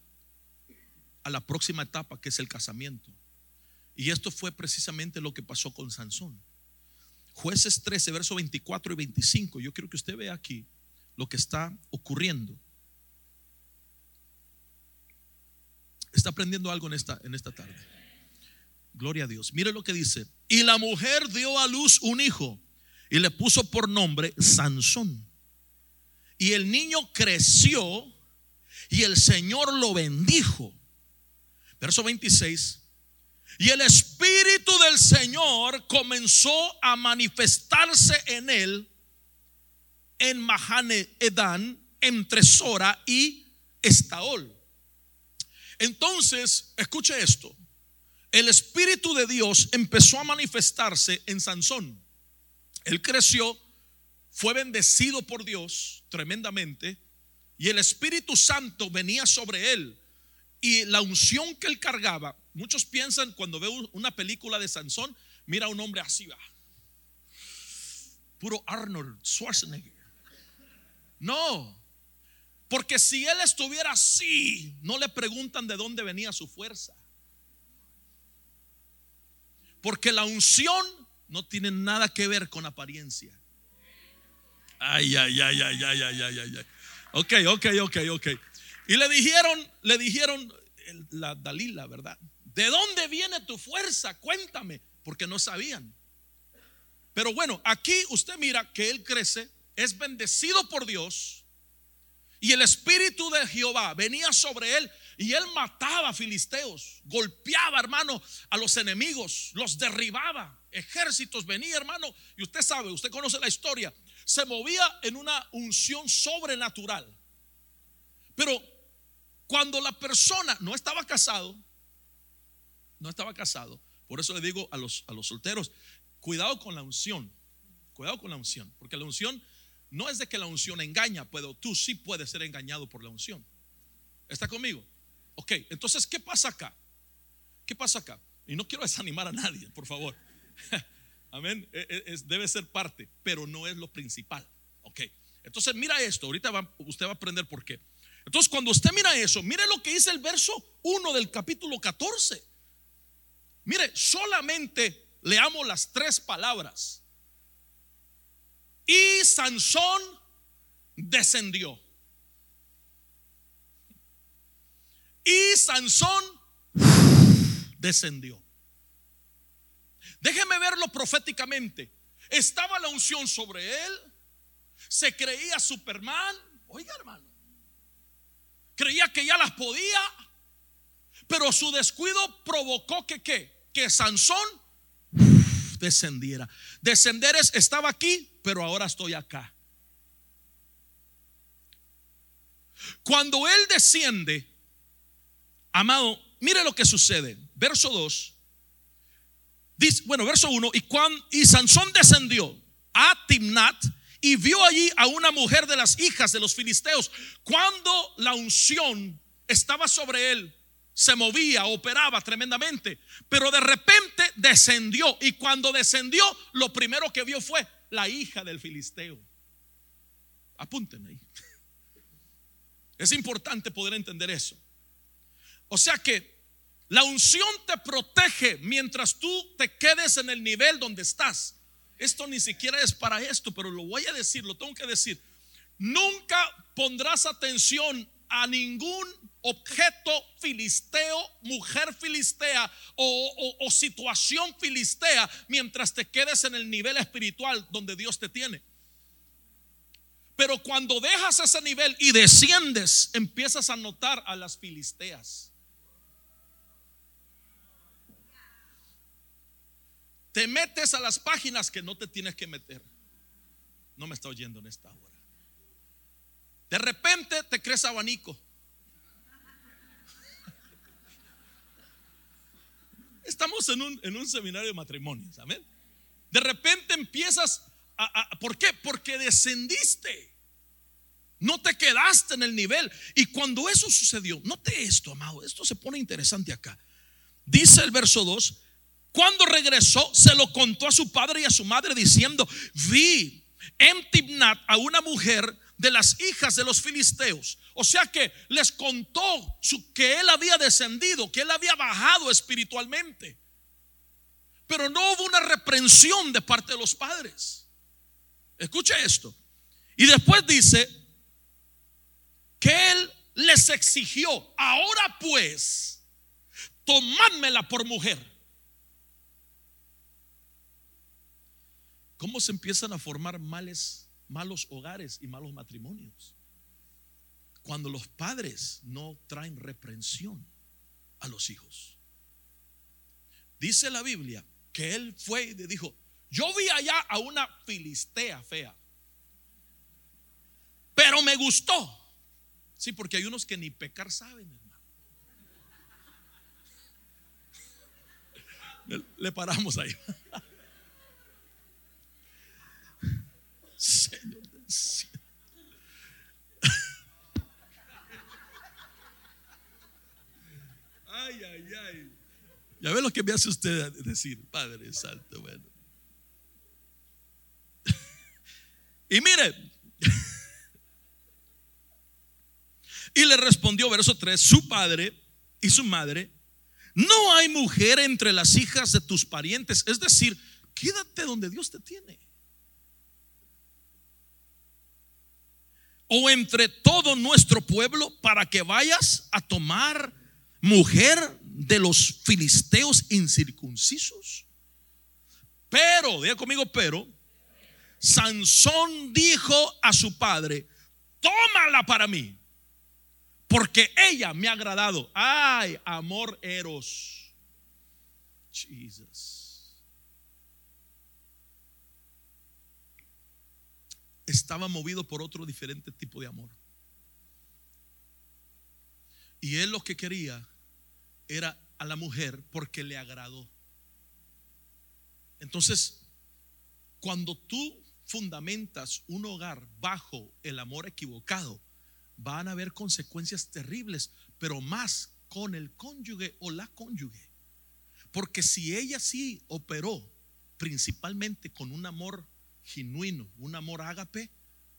a la próxima etapa que es el casamiento. Y esto fue precisamente lo que pasó con Sansón. Jueces 13, verso 24 y 25. Yo quiero que usted vea aquí lo que está ocurriendo. Está aprendiendo algo en esta, en esta tarde. Gloria a Dios. Mire lo que dice. Y la mujer dio a luz un hijo y le puso por nombre Sansón. Y el niño creció y el Señor lo bendijo. Verso 26. Y el Espíritu del Señor comenzó a manifestarse en él en Mahane Edán, entre Sora y Estaol. Entonces, escuche esto. El Espíritu de Dios empezó a manifestarse en Sansón. Él creció, fue bendecido por Dios tremendamente y el Espíritu Santo venía sobre él. Y la unción que él cargaba, muchos piensan cuando ve una película de Sansón, mira a un hombre así, va. Puro Arnold Schwarzenegger. No. Porque si él estuviera así, no le preguntan de dónde venía su fuerza. Porque la unción no tiene nada que ver con apariencia. Ay, ay, ay, ay, ay, ay, ay, ay. Ok, ok, ok, ok. Y le dijeron, le dijeron la Dalila, ¿verdad? ¿De dónde viene tu fuerza? Cuéntame, porque no sabían. Pero bueno, aquí usted mira que él crece, es bendecido por Dios y el espíritu de Jehová venía sobre él y él mataba a filisteos, golpeaba, hermano, a los enemigos, los derribaba. Ejércitos venía, hermano, y usted sabe, usted conoce la historia, se movía en una unción sobrenatural. Pero cuando la persona no estaba casado, no estaba casado, por eso le digo a los, a los solteros, cuidado con la unción, cuidado con la unción, porque la unción no es de que la unción engaña, pero tú sí puedes ser engañado por la unción. ¿Está conmigo? Ok, entonces, ¿qué pasa acá? ¿Qué pasa acá? Y no quiero desanimar a nadie, por favor. Amén. E, e, debe ser parte, pero no es lo principal. Ok. Entonces, mira esto. Ahorita usted va a aprender por qué. Entonces, cuando usted mira eso, mire lo que dice el verso 1 del capítulo 14. Mire, solamente leamos las tres palabras. Y Sansón descendió. Y Sansón descendió. Déjeme verlo proféticamente. Estaba la unción sobre él. Se creía Superman. Oiga, hermano. Creía que ya las podía. Pero su descuido provocó que? Que Sansón descendiera. Descender es, estaba aquí, pero ahora estoy acá. Cuando Él desciende, amado, mire lo que sucede. Verso 2. Dice, bueno, verso 1. Y, y Sansón descendió a Timnat y vio allí a una mujer de las hijas de los filisteos. Cuando la unción estaba sobre él, se movía, operaba tremendamente, pero de repente descendió y cuando descendió lo primero que vio fue la hija del filisteo. Apúntenme ahí. Es importante poder entender eso. O sea que la unción te protege mientras tú te quedes en el nivel donde estás. Esto ni siquiera es para esto, pero lo voy a decir, lo tengo que decir. Nunca pondrás atención a ningún objeto filisteo, mujer filistea o, situación filistea mientras te quedes en el nivel espiritual donde Dios te tiene. Pero cuando dejas ese nivel y desciendes, empiezas a notar a las filisteas. Te metes a las páginas que no te tienes que meter. No me está oyendo en esta hora. De repente te crees abanico. Estamos en un, en un seminario de matrimonios, amén. De repente empiezas a, ¿Por qué? Porque descendiste. No te quedaste en el nivel. Y cuando eso sucedió, note esto, amado, esto se pone interesante acá. Dice el verso 2, cuando regresó, se lo contó a su padre y a su madre diciendo, vi en Tibnat a una mujer de las hijas de los filisteos. O sea que les contó que él había descendido, que él había bajado espiritualmente. Pero no hubo una reprensión de parte de los padres. Escuche esto. Y después dice que él les exigió, ahora pues, tomádmela por mujer. ¿Cómo se empiezan a formar malos hogares y malos matrimonios. Cuando los padres no traen reprensión a los hijos. Dice la Biblia que él fue y dijo, yo vi allá a una filistea fea, pero me gustó. Sí, porque hay unos que ni pecar saben, hermano. Le paramos ahí. Señor Ay, ay, ay. Ya ve lo que me hace usted decir, Padre Santo, bueno. Y mire, Y le respondió, verso 3, su padre y su madre, no hay mujer entre las hijas de tus parientes. Es decir, quédate donde Dios te tiene. O entre todo nuestro pueblo para que vayas a tomar mujer de los filisteos incircuncisos. Pero, diga conmigo, pero, Sansón dijo a su padre, tómala para mí, porque ella me ha agradado. Ay, amor eros. Jesus. Estaba movido por otro diferente tipo de amor. Y él lo que quería era a la mujer porque le agradó. Entonces, cuando tú fundamentas un hogar bajo el amor equivocado, van a haber consecuencias terribles, pero más con el cónyuge o la cónyuge. Porque si ella sí operó principalmente con un amor genuino, un amor ágape,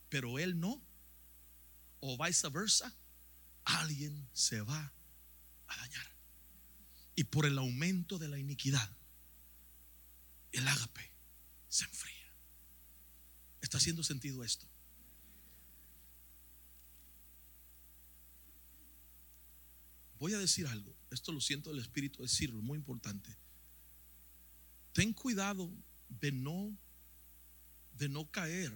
pero él no, o viceversa, alguien se va a dañar. Y por el aumento de la iniquidad, el ágape se enfría. ¿Está haciendo sentido esto? Voy a decir algo, esto lo siento del Espíritu decirlo, muy importante. Ten cuidado de no de no caer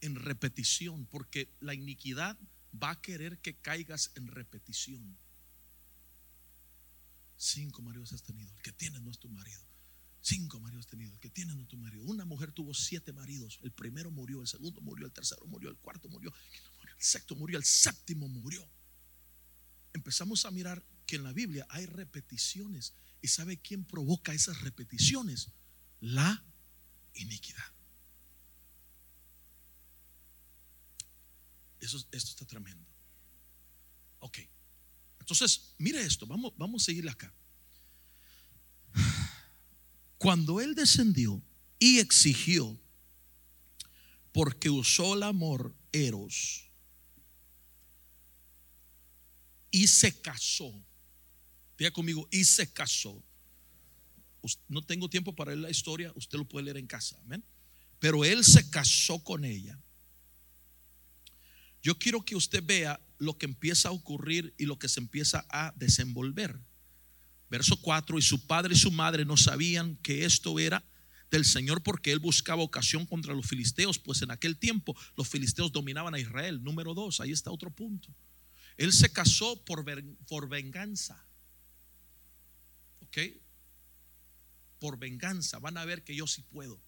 en repetición, porque la iniquidad va a querer que caigas en repetición. Cinco maridos has tenido, el que tienes no es tu marido. Cinco maridos has tenido, el que tienes no es tu marido. Una mujer tuvo siete maridos, el primero murió, el segundo murió, el tercero murió, el cuarto murió, el sexto murió, el séptimo murió empezamos a mirar que en la Biblia hay repeticiones. ¿Y sabe quién provoca esas repeticiones? La iniquidad. Eso, esto está tremendo. Ok. Entonces, mire esto, vamos, vamos a seguirle acá. Cuando él descendió y exigió, porque usó el amor eros, y se casó. Diga conmigo, y se casó. No tengo tiempo para leer la historia, usted lo puede leer en casa. Pero él se casó con ella. Yo quiero que usted vea lo que empieza a ocurrir y lo que se empieza a desenvolver. Verso 4, y su padre y su madre no sabían que esto era del Señor porque él buscaba ocasión contra los filisteos, pues en aquel tiempo los filisteos dominaban a Israel. Número 2, ahí está otro punto. Él se casó por, por venganza. ¿Ok? Por venganza. Van a ver que yo sí puedo.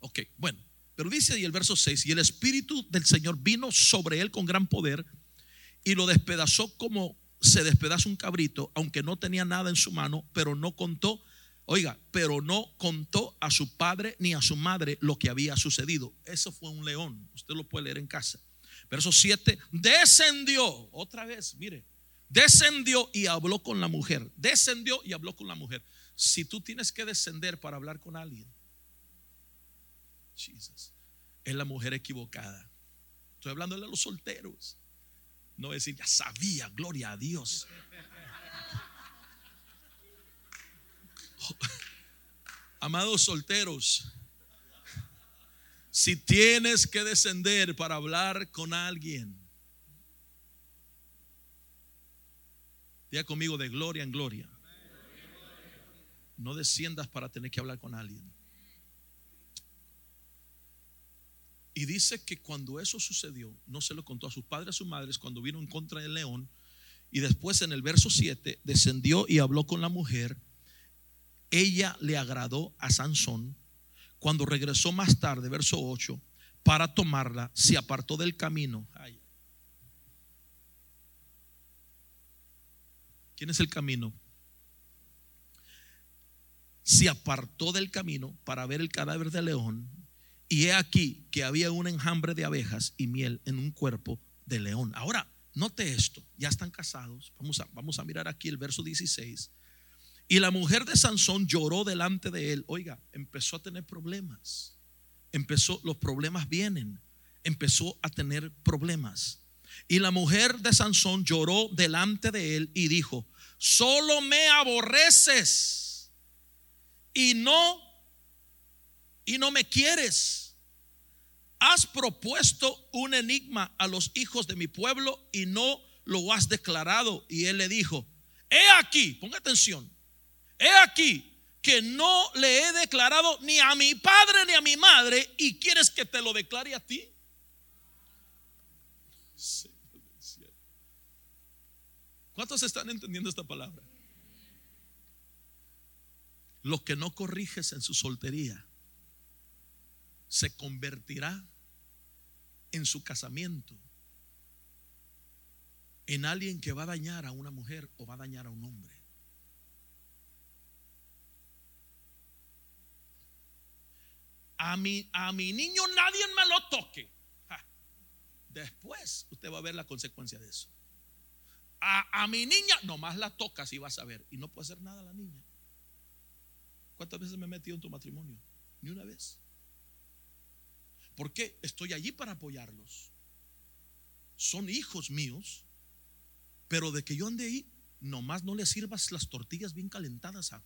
Ok, bueno. Pero dice el verso 6, y el Espíritu del Señor vino sobre él con gran poder y lo despedazó como se despedaza un cabrito, aunque no tenía nada en su mano, pero no contó, oiga, pero no contó a su padre ni a su madre lo que había sucedido. Eso fue un león, usted lo puede leer en casa. Verso 7, descendió, otra vez, mire, descendió y habló con la mujer. Descendió y habló con la mujer. Si tú tienes que descender para hablar con alguien, Jesus, es la mujer equivocada. Estoy hablando de los solteros. No decir, ya sabía, gloria a Dios. Amados solteros, si tienes que descender para hablar con alguien, diga conmigo de gloria en gloria. No desciendas para tener que hablar con alguien. Y dice que cuando eso sucedió, no se lo contó a sus padres, a sus madres, cuando vino en contra del león. Y después en el verso 7 descendió y habló con la mujer. Ella le agradó a Sansón cuando regresó más tarde, verso 8, para tomarla, se apartó del camino. ¿Quién es el camino? Se apartó del camino para ver el cadáver de león. Y he aquí que había un enjambre de abejas y miel en un cuerpo de león. Ahora, note esto, ya están casados. Vamos a, vamos a mirar aquí el verso 16. Y la mujer de Sansón lloró delante de él. Oiga, empezó a tener problemas. Empezó, los problemas vienen. Empezó a tener problemas. Y la mujer de Sansón lloró delante de él y dijo, solo me aborreces y no y no me quieres. Has propuesto un enigma a los hijos de mi pueblo y no lo has declarado. Y él le dijo, he aquí, ponga atención, he aquí que no le he declarado ni a mi padre ni a mi madre y quieres que te lo declare a ti. ¿Cuántos están entendiendo esta palabra? Lo que no corriges en su soltería se convertirá en su casamiento en alguien que va a dañar a una mujer o va a dañar a un hombre. A mi, a mi niño nadie me lo toque. Después usted va a ver la consecuencia de eso. A, a mi niña, nomás la tocas y vas a ver. Y no puede hacer nada la niña. ¿Cuántas veces me he metido en tu matrimonio? Ni una vez. ¿Por qué? Estoy allí para apoyarlos. Son hijos míos, pero de que yo ande ahí, nomás no le sirvas las tortillas bien calentadas a.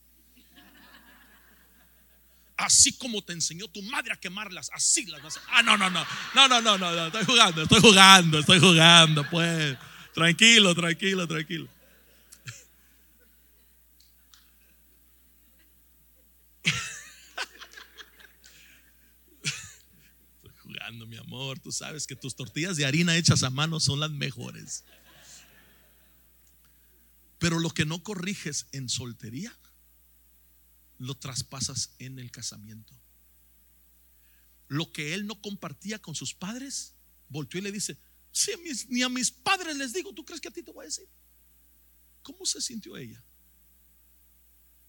Así como te enseñó tu madre a quemarlas, así las vas a. Ah, no, no, no. No, no, no, no, no. Estoy jugando, estoy jugando, estoy jugando, pues. Tranquilo, tranquilo, tranquilo. Mi amor. Tú sabes que tus tortillas de harina hechas a mano son las mejores. Pero lo que no corriges en soltería, lo traspasas en el casamiento. Lo que él no compartía con sus padres, volteó y le dice, si ni a mis padres les digo, ¿tú crees que a ti te voy a decir? ¿Cómo se sintió ella?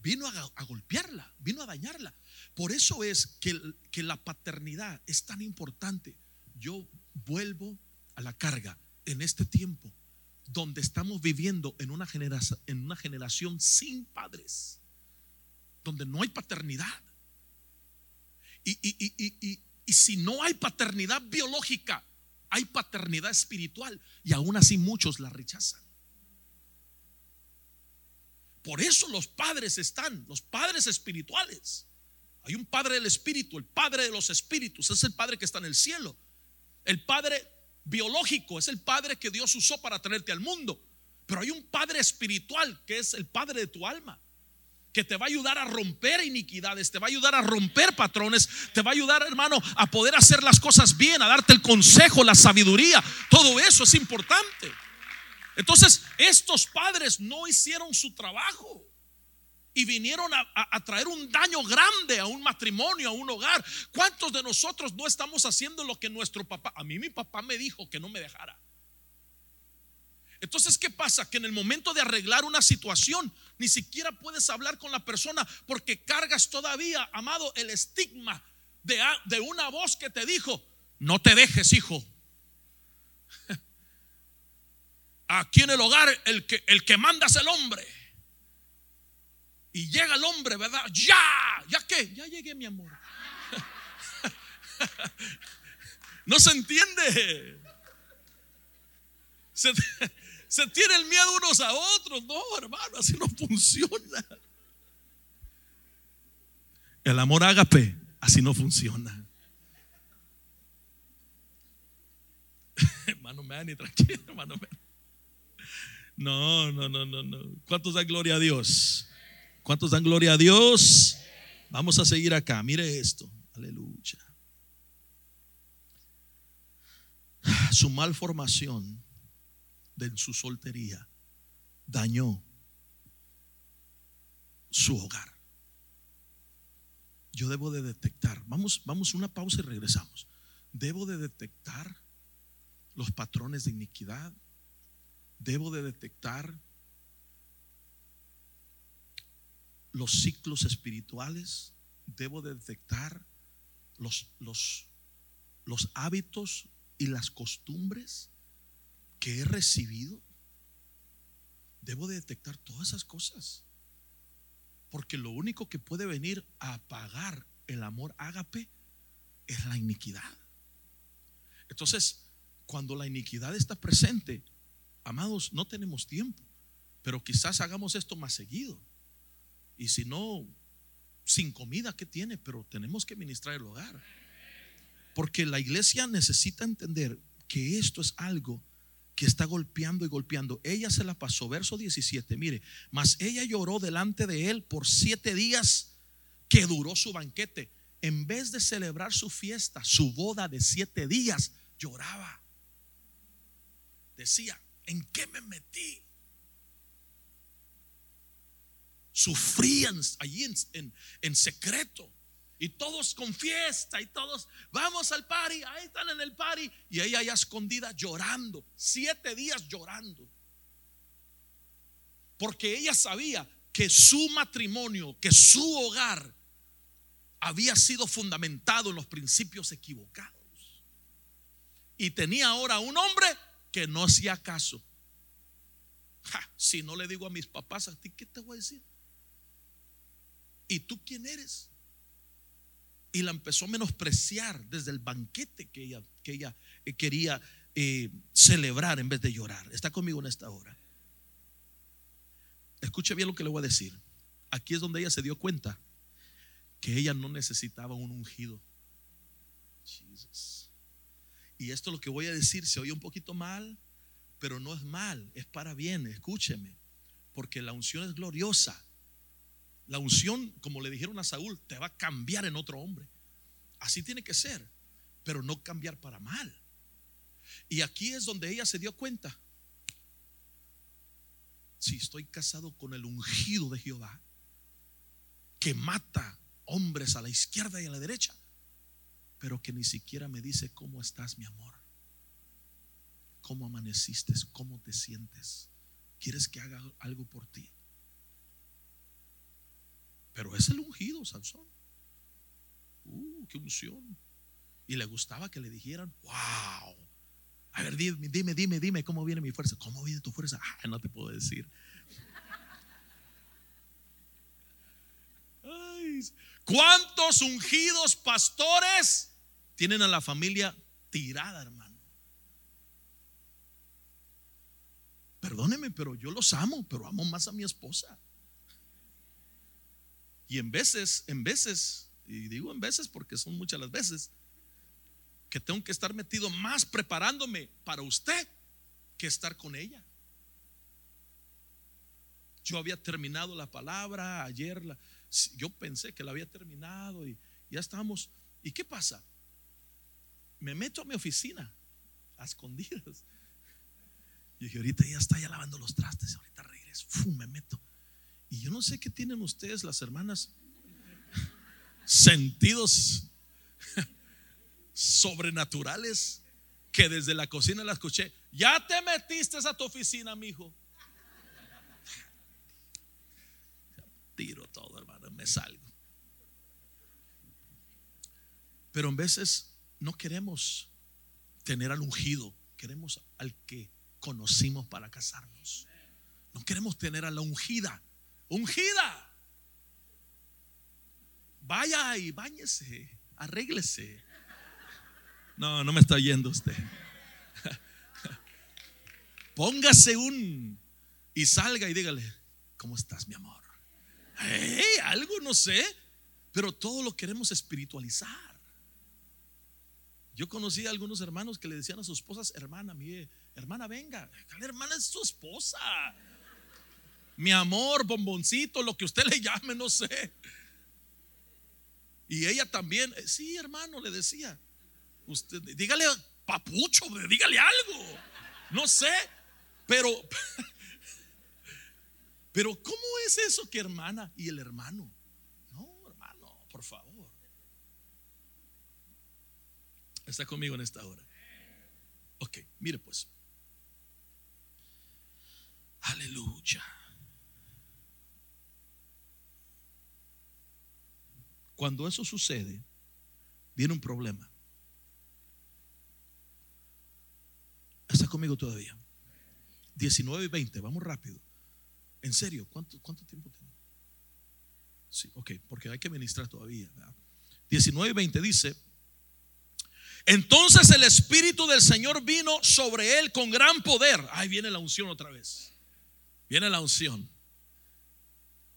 Vino a, golpearla, vino a dañarla. Por eso es que, que la paternidad es tan importante. Yo vuelvo a la carga en este tiempo donde estamos viviendo en una, generación, en una generación sin padres, donde no hay paternidad. Y, y, si no hay paternidad biológica, hay paternidad espiritual y aún así muchos la rechazan. Por eso los padres están, los padres espirituales. Hay un padre del espíritu, el padre de los espíritus, es el padre que está en el cielo. El padre biológico es el padre que Dios usó para traerte al mundo. Pero hay un padre espiritual que es el padre de tu alma que te va a ayudar a romper iniquidades, te va a ayudar a romper patrones, te va a ayudar, hermano, a poder hacer las cosas bien, a darte el consejo, la sabiduría. Todo eso es importante. Entonces, estos padres no hicieron su trabajo y vinieron a, traer un daño grande a un matrimonio, a un hogar. ¿Cuántos de nosotros no estamos haciendo lo que nuestro papá, a mí mi papá me dijo que no me dejara? Entonces, ¿qué pasa? Que en el momento de arreglar una situación, ni siquiera puedes hablar con la persona porque cargas todavía, amado, el estigma de, de una voz que te dijo, no te dejes, hijo aquí en el hogar el que, el que manda es el hombre. Y llega el hombre, ¿verdad? Ya, ¿ya qué? Ya llegué, mi amor. No se entiende. Se, se tiene el miedo unos a otros. No, hermano, así no funciona. El amor ágape, así no funciona. hermano Manny, tranquilo, hermano Manny. No, no, no, no, no. ¿Cuántos dan gloria a Dios? ¿Cuántos dan gloria a Dios? Vamos a seguir acá. Mire esto. Aleluya. Su malformación de su soltería dañó su hogar. Yo debo de detectar. Vamos, vamos una pausa y regresamos. Debo de detectar los patrones de iniquidad, debo de detectar los ciclos espirituales, debo de detectar los, hábitos y las costumbres que he recibido. Debo de detectar todas esas cosas. Porque lo único que puede venir a apagar el amor ágape es la iniquidad. Entonces, cuando la iniquidad está presente, amados, no tenemos tiempo, pero quizás hagamos esto más seguido. Y si no, sin comida, ¿qué tiene? Pero tenemos que ministrar el hogar. Porque la iglesia necesita entender que esto es algo que está golpeando y golpeando. Ella se la pasó, verso 17, mire, mas ella lloró delante de él por siete días que duró su banquete. En vez de celebrar su fiesta, su boda de siete días, lloraba. Decía, ¿en qué me metí? Sufrían allí en, secreto. Y todos con fiesta y todos, vamos al party, ahí están en el party. Y ella ya escondida llorando, siete días llorando. Porque ella sabía que su matrimonio, que su hogar había sido fundamentado en los principios equivocados. Y tenía ahora un hombre que no hacía caso. si no le digo a mis papás, ¿a ti qué te voy a decir? ¿Y tú quién eres? y la empezó a menospreciar desde el banquete que ella, que ella eh, quería eh, celebrar en vez de llorar. Está conmigo en esta hora. Escuche bien lo que le voy a decir. Aquí es donde ella se dio cuenta que ella no necesitaba un ungido. Y esto lo que voy a decir se oye un poquito mal, pero no es mal, es para bien. Escúcheme, porque la unción es gloriosa la unción, como le dijeron a Saúl, te va a cambiar en otro hombre. Así tiene que ser, pero no cambiar para mal. Y aquí es donde ella se dio cuenta. Si estoy casado con el ungido de Jehová, que mata hombres a la izquierda y a la derecha, pero que ni siquiera me dice cómo estás, mi amor. ¿Cómo amaneciste? ¿Cómo te sientes? ¿Quieres que haga algo por ti? Pero es el ungido, Sansón. Uh, qué unción. Y le gustaba que le dijeran, wow. A ver, dime, dime, dime, dime, ¿cómo viene mi fuerza? ¿Cómo viene tu fuerza? No te puedo decir. ¿Cuántos ungidos pastores tienen a la familia tirada, hermano? Perdóneme, pero yo los amo, pero amo más a mi esposa. Y en veces, en veces, y digo en veces porque son muchas las veces, que tengo que estar metido más preparándome para usted que estar con ella. Yo había terminado la palabra ayer, yo pensé que la había terminado y ya estamos. ¿Y qué pasa? Me meto a mi oficina a escondidas. Y dije, ahorita ya está ya lavando los trastes, ahorita regreso, ¡fum! me meto. Y yo no sé qué tienen ustedes, las hermanas, sentidos sobrenaturales que desde la cocina la escuché. Ya te metiste a tu oficina, mi hijo. Tiro todo, hermano, me salgo. Pero en veces no queremos tener al ungido, queremos al que conocimos para casarnos. No queremos tener a la ungida ungida. Vaya y bañese, arréglese. No, no me está oyendo usted. Póngase un y salga y dígale, ¿cómo estás, mi amor? algo no sé, pero todo lo queremos espiritualizar. Yo conocí a algunos hermanos que le decían a sus esposas, hermana, mire, hermana, venga, la hermana es su esposa mi amor, bomboncito, lo que usted le llame, no sé. Y ella también, eh, sí, hermano, le decía, usted, dígale papucho, dígale algo, no sé, pero, pero ¿cómo es eso que hermana y el hermano? No, hermano, por favor. Está conmigo en esta hora. Ok, mire pues. Aleluya. Cuando eso sucede, viene un problema. ¿Está conmigo todavía? 19 y 20, vamos rápido. En serio, ¿cuánto, cuánto tiempo tengo? Sí, ok, porque hay que ministrar todavía. 19 y 20 dice, Entonces el Espíritu del Señor vino sobre él con gran poder. Ahí viene la unción otra vez. Viene la unción.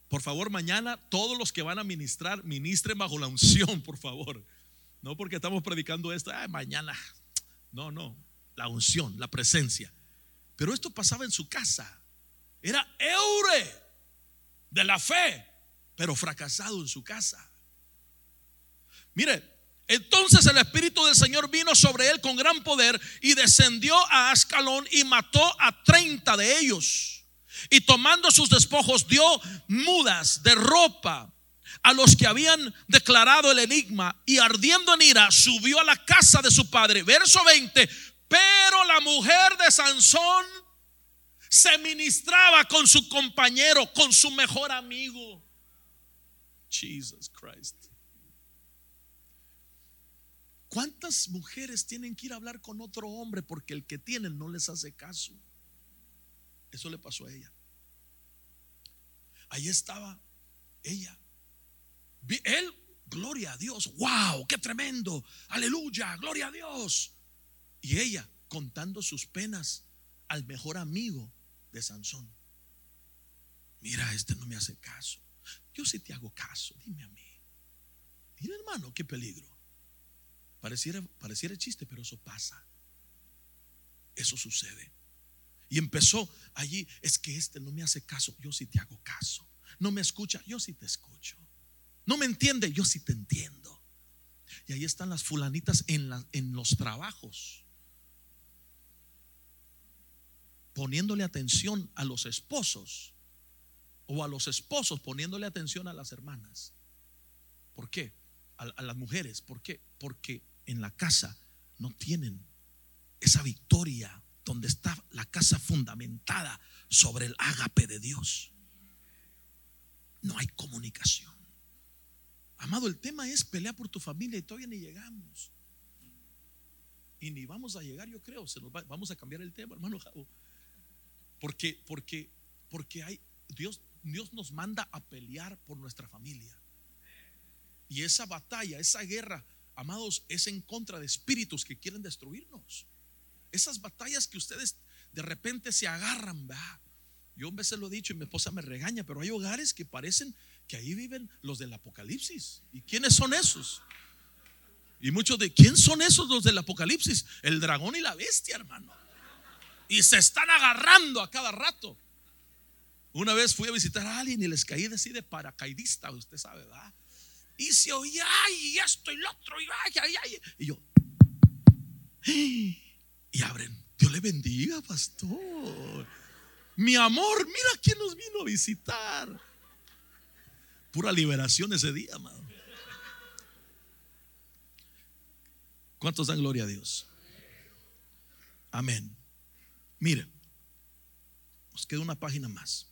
Por favor, mañana todos los que van a ministrar, ministren bajo la unción, por favor. No porque estamos predicando esto, mañana. No, no, la unción, la presencia. Pero esto pasaba en su casa. Era eure de la fe, pero fracasado en su casa. Mire, entonces el Espíritu del Señor vino sobre él con gran poder y descendió a Ascalón y mató a 30 de ellos. Y tomando sus despojos dio mudas de ropa a los que habían declarado el enigma y ardiendo en ira subió a la casa de su padre. Verso 20, pero la mujer de Sansón se ministraba con su compañero, con su mejor amigo. Jesus Christ. ¿Cuántas mujeres tienen que ir a hablar con otro hombre porque el que tienen no les hace caso? Eso le pasó a ella. Ahí estaba ella. Él, gloria a Dios. Wow, qué tremendo. Aleluya, gloria a Dios. Y ella contando sus penas al mejor amigo de Sansón. Mira, este no me hace caso. Yo sí te hago caso, dime a mí. Mira, hermano, qué peligro. Pareciera, pareciera chiste, pero eso pasa. Eso sucede. Y empezó allí, es que este no me hace caso, yo sí te hago caso. No me escucha, yo sí te escucho. No me entiende, yo sí te entiendo. Y ahí están las fulanitas en, en los trabajos, poniéndole atención a los esposos o a los esposos poniéndole atención a las hermanas. ¿Por qué? A las mujeres. ¿Por qué? Porque en la casa no tienen esa victoria donde está la casa fundamentada sobre el ágape de Dios. No hay comunicación. Amado, el tema es pelear por tu familia y todavía ni llegamos. Y ni vamos a llegar, yo creo. Se nos vamos a cambiar el tema, hermano Porque, porque, porque hay, Dios, Dios nos manda a pelear por nuestra familia. Y esa batalla, esa guerra, amados, es en contra de espíritus que quieren destruirnos. Esas batallas que ustedes de repente se agarran, va. Yo a veces lo he dicho y mi esposa me regaña, pero hay hogares que parecen que ahí viven los del Apocalipsis. ¿Y quiénes son esos? Y muchos de, ¿quién son esos los del Apocalipsis? El dragón y la bestia, hermano. Y se están agarrando a cada rato. Una vez fui a visitar a alguien y les caí así de paracaidista, usted sabe, ¿verdad? Y se oía, y esto y lo otro, y ay, ay, ay. Y yo, y abren. Dios le bendiga, pastor. Mi amor, mira quién nos vino a visitar. Pura liberación ese día, amado. ¿Cuántos dan gloria a Dios? Amén. Miren, nos queda una página más.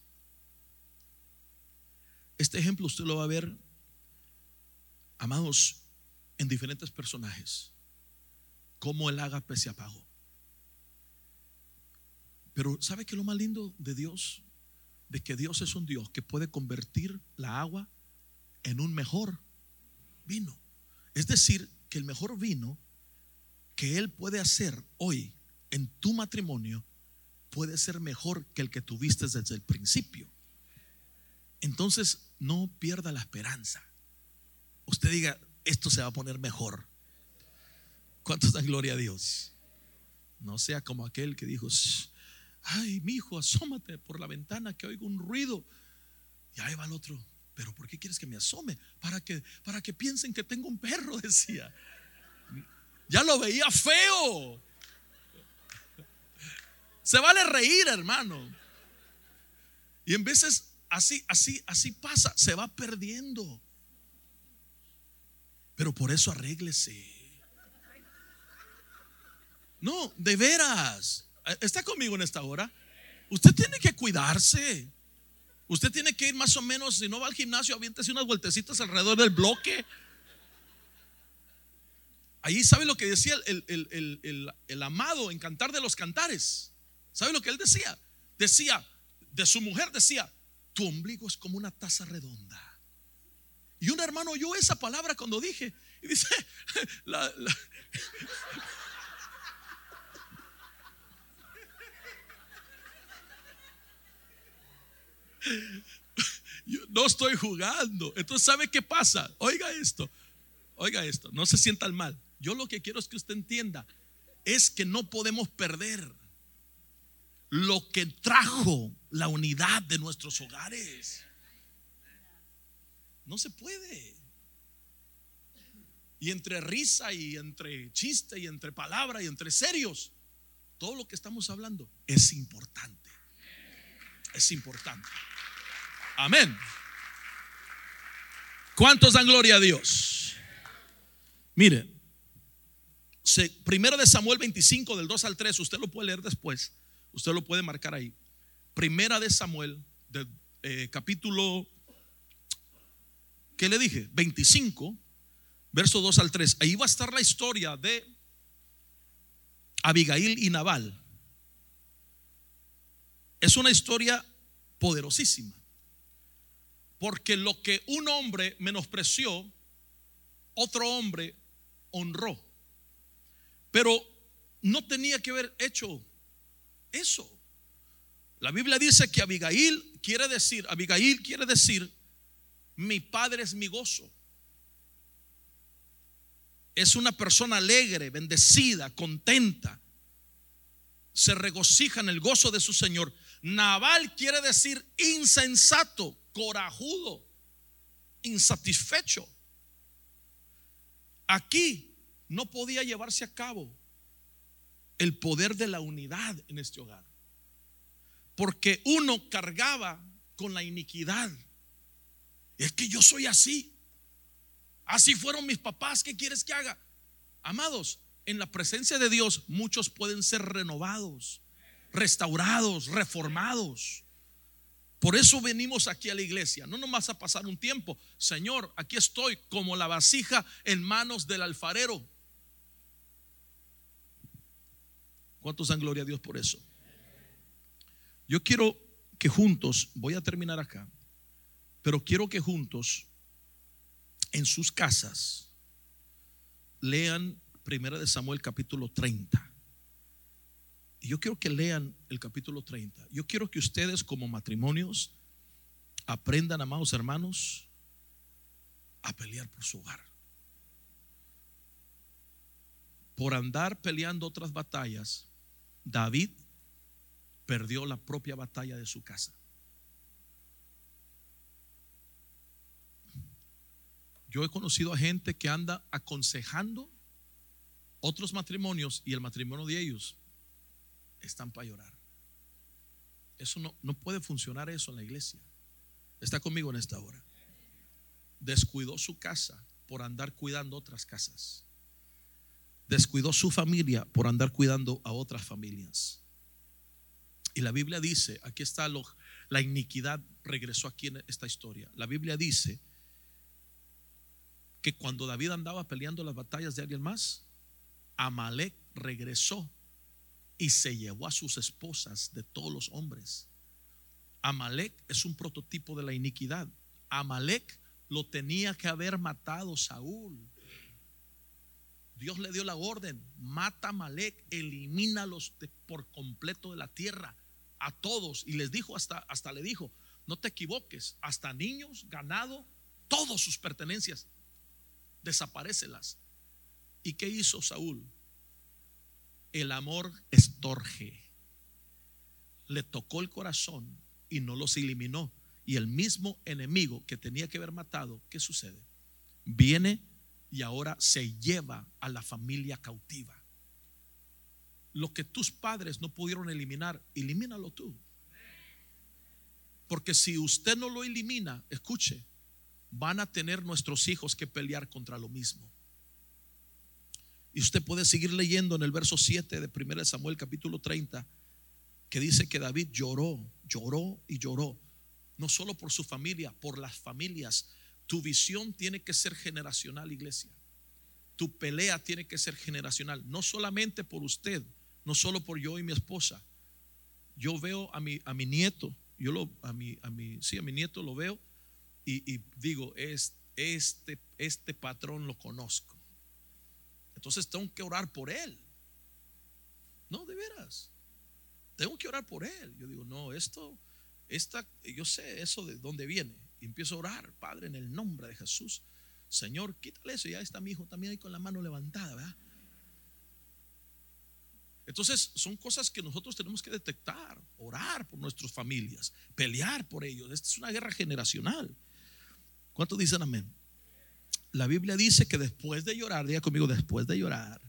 Este ejemplo usted lo va a ver, amados, en diferentes personajes. Cómo el ágape se apagó. Pero ¿sabe qué es lo más lindo de Dios? De que Dios es un Dios que puede convertir la agua en un mejor vino. Es decir, que el mejor vino que Él puede hacer hoy en tu matrimonio puede ser mejor que el que tuviste desde el principio. Entonces, no pierda la esperanza. Usted diga, esto se va a poner mejor. ¿Cuántos dan gloria a Dios? No sea como aquel que dijo, ay, mi hijo, asómate por la ventana que oigo un ruido. Y ahí va el otro, pero ¿por qué quieres que me asome? Para que, para que piensen que tengo un perro, decía. Ya lo veía feo. Se vale reír, hermano. Y en veces así, así, así pasa, se va perdiendo. Pero por eso arréglese. No, de veras. ¿Está conmigo en esta hora? Usted tiene que cuidarse. Usted tiene que ir más o menos, si no va al gimnasio, aviéntese unas vueltecitas alrededor del bloque. Ahí sabe lo que decía el, amado en Cantar de los Cantares. ¿Sabe lo que él decía? Decía, de su mujer decía, tu ombligo es como una taza redonda. Y un hermano oyó esa palabra cuando dije, Y dice, la- Yo no estoy jugando. Entonces, ¿sabe qué pasa? Oiga esto. Oiga esto. No se sientan mal. Yo lo que quiero es que usted entienda es que no podemos perder lo que trajo la unidad de nuestros hogares. No se puede. Y entre risa y entre chiste y entre palabra y entre serios, todo lo que estamos hablando es importante. Es importante. Amén. ¿Cuántos dan gloria a Dios? Mire, primero de Samuel 25 del 2 al 3, usted lo puede leer después, usted lo puede marcar ahí. Primera de Samuel, eh, capítulo, ¿qué le dije? 25, verso 2 al 3. Ahí va a estar la historia de Abigail y Nabal. Es una historia poderosísima. Porque lo que un hombre menospreció, otro hombre honró. Pero no tenía que haber hecho eso. La Biblia dice que Abigail quiere decir, Abigail quiere decir, mi padre es mi gozo. Es una persona alegre, bendecida, contenta. Se regocija en el gozo de su Señor. Nabal quiere decir insensato, corajudo, insatisfecho. Aquí no podía llevarse a cabo el poder de la unidad en este hogar. Porque uno cargaba con la iniquidad. Es que yo soy así. Así fueron mis papás. ¿Qué quieres que haga? Amados, en la presencia de Dios muchos pueden ser renovados, restaurados, reformados. Por eso venimos aquí a la iglesia, no nomás a pasar un tiempo. Señor, aquí estoy como la vasija en manos del alfarero. ¿Cuántos dan gloria a Dios por eso? Yo quiero que juntos, voy a terminar acá, pero quiero que juntos en sus casas lean Primera de Samuel capítulo 30. Y yo quiero que lean el capítulo 30. Yo quiero que ustedes como matrimonios aprendan, amados hermanos, a pelear por su hogar. Por andar peleando otras batallas, David perdió la propia batalla de su casa. Yo he conocido a gente que anda aconsejando otros matrimonios y el matrimonio de ellos están para llorar. Eso no, no puede funcionar eso en la iglesia. Está conmigo en esta hora. Descuidó su casa por andar cuidando otras casas. Descuidó su familia por andar cuidando a otras familias. Y la Biblia dice, aquí está lo, la iniquidad, regresó aquí en esta historia. La Biblia dice que cuando David andaba peleando las batallas de alguien más, Amalek regresó y se llevó a sus esposas de todos los hombres. Amalek es un prototipo de la iniquidad. Amalek lo tenía que haber matado Saúl. Dios le dio la orden, mata a Amalek, elimínalos de- por completo de la tierra, a todos. Y les dijo, hasta, hasta le dijo, no te equivoques, hasta niños, ganado, todas sus pertenencias, desaparécelas. ¿Y qué hizo Saúl? El amor estorge. Le tocó el corazón y no los eliminó. Y el mismo enemigo que tenía que haber matado, ¿qué sucede? Viene y ahora se lleva a la familia cautiva. Lo que tus padres no pudieron eliminar, elimínalo tú. Porque si usted no lo elimina, escuche, van a tener nuestros hijos que pelear contra lo mismo. Y usted puede seguir leyendo en el verso 7 de 1 Samuel capítulo 30, que dice que David lloró, lloró y lloró, no solo por su familia, por las familias. Tu visión tiene que ser generacional, iglesia. Tu pelea tiene que ser generacional, no solamente por usted, no solo por yo y mi esposa. Yo veo a mi, a mi nieto, yo lo, a mi, a mi, sí, a mi nieto lo veo y, digo, es, este, este patrón lo conozco. Entonces tengo que orar por él. No, de veras. Tengo que orar por él. Yo digo, no, esto, esta, yo sé eso de dónde viene. Y empiezo a orar, Padre, en el nombre de Jesús. Señor, quítale eso. Ya está mi hijo también ahí con la mano levantada, ¿verdad? Entonces, son cosas que nosotros tenemos que detectar, orar por nuestras familias, pelear por ellos. Esta es una guerra generacional. ¿Cuántos dicen amén? La Biblia dice que después de llorar, diga conmigo, después de llorar,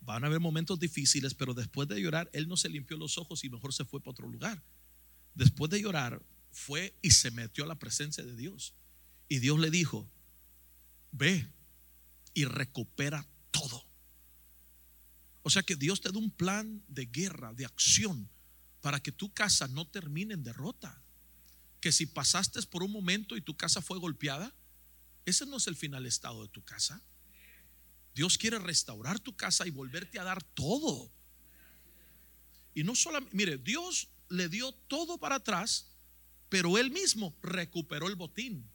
van a haber momentos difíciles, pero después de llorar, él no se limpió los ojos y mejor se fue para otro lugar. Después de llorar, fue y se metió a la presencia de Dios. Y Dios le dijo, ve y recupera todo. O sea que Dios te da un plan de guerra, de acción, para que tu casa no termine en derrota. Que si pasaste por un momento y tu casa fue golpeada, ese no es el final estado de tu casa. Dios quiere restaurar tu casa y volverte a dar todo. Y no solamente, mire, Dios le dio todo para atrás, pero él mismo recuperó el botín.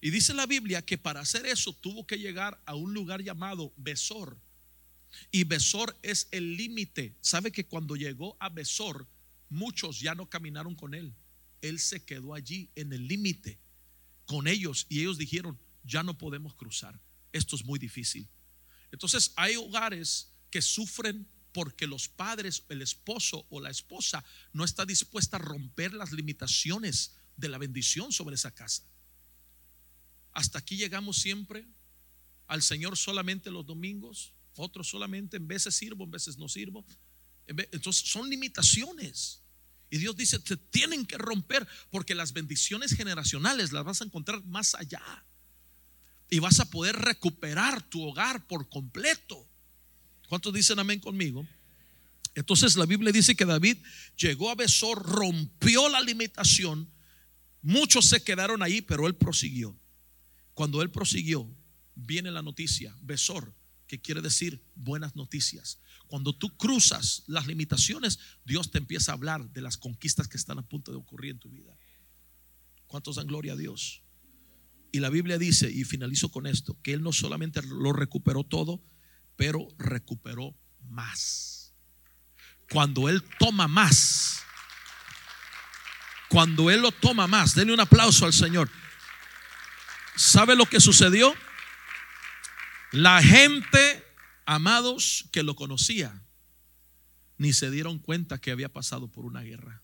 Y dice la Biblia que para hacer eso tuvo que llegar a un lugar llamado Besor. Y Besor es el límite. ¿Sabe que cuando llegó a Besor, muchos ya no caminaron con él? Él se quedó allí en el límite con ellos y ellos dijeron, ya no podemos cruzar. Esto es muy difícil. Entonces hay hogares que sufren porque los padres, el esposo o la esposa no está dispuesta a romper las limitaciones de la bendición sobre esa casa. Hasta aquí llegamos siempre al Señor solamente los domingos, otros solamente en veces sirvo, en veces no sirvo. Entonces son limitaciones. Y Dios dice, te tienen que romper porque las bendiciones generacionales las vas a encontrar más allá. Y vas a poder recuperar tu hogar por completo. ¿Cuántos dicen amén conmigo? Entonces la Biblia dice que David llegó a Besor, rompió la limitación. Muchos se quedaron ahí, pero él prosiguió. Cuando él prosiguió, viene la noticia, Besor, que quiere decir buenas noticias. Cuando tú cruzas las limitaciones, Dios te empieza a hablar de las conquistas que están a punto de ocurrir en tu vida. ¿Cuántos dan gloria a Dios? Y la Biblia dice, y finalizo con esto, que Él no solamente lo recuperó todo, pero recuperó más. Cuando Él toma más, cuando Él lo toma más, denle un aplauso al Señor. ¿Sabe lo que sucedió? La gente amados que lo conocía ni se dieron cuenta que había pasado por una guerra.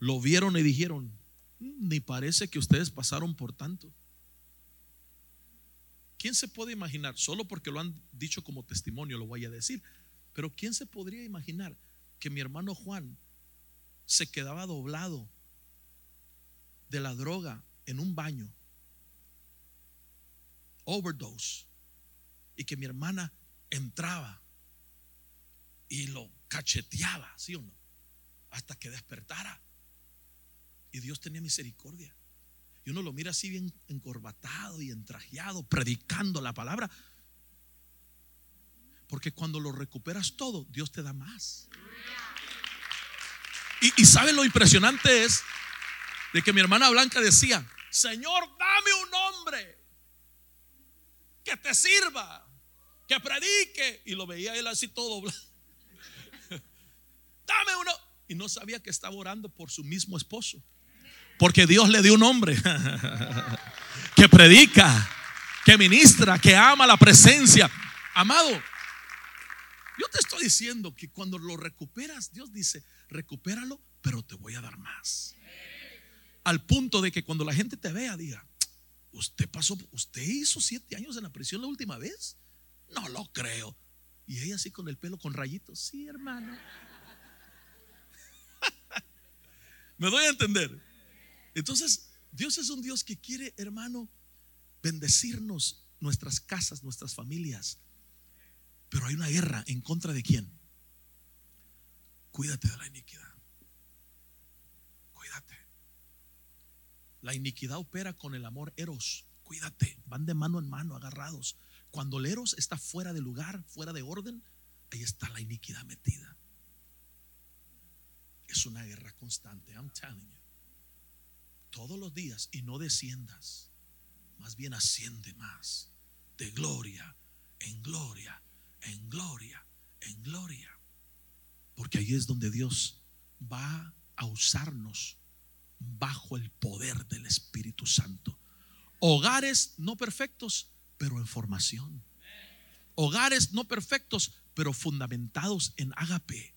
Lo vieron y dijeron, mm, ni parece que ustedes pasaron por tanto. ¿Quién se puede imaginar? Solo porque lo han dicho como testimonio lo voy a decir. Pero ¿quién se podría imaginar que mi hermano Juan se quedaba doblado de la droga en un baño? Overdose y que mi hermana entraba y lo cacheteaba, ¿sí o no? Hasta que despertara. Y Dios tenía misericordia. Y uno lo mira así bien encorbatado y entrajeado, predicando la palabra. Porque cuando lo recuperas todo, Dios te da más. Y, y ¿saben lo impresionante es? De que mi hermana Blanca decía, Señor, dame un hombre te sirva, que predique. Y lo veía él así todo Dame uno. Y no sabía que estaba orando por su mismo esposo. Porque Dios le dio un hombre que predica, que ministra, que ama la presencia. Amado, yo te estoy diciendo que cuando lo recuperas, Dios dice, recupéralo, pero te voy a dar más. Al punto de que cuando la gente te vea, diga, ¿Usted pasó, usted hizo siete años en la prisión la última vez? No lo creo. Y ella así con el pelo con rayitos. Sí, hermano. Me doy a entender. Entonces, Dios es un Dios que quiere, hermano, bendecirnos nuestras casas, nuestras familias. Pero hay una guerra en contra de quién? Cuídate de la iniquidad. La iniquidad opera con el amor eros. Cuídate, van de mano en mano, agarrados. Cuando el eros está fuera de lugar, fuera de orden, ahí está la iniquidad metida. Es una guerra constante, I'm telling you. todos los días y no desciendas. Más bien asciende más. De gloria en gloria, en gloria, en gloria. Porque ahí es donde Dios va a usarnos bajo el poder del Espíritu Santo. Hogares no perfectos, pero en formación. Hogares no perfectos, pero fundamentados en ágape.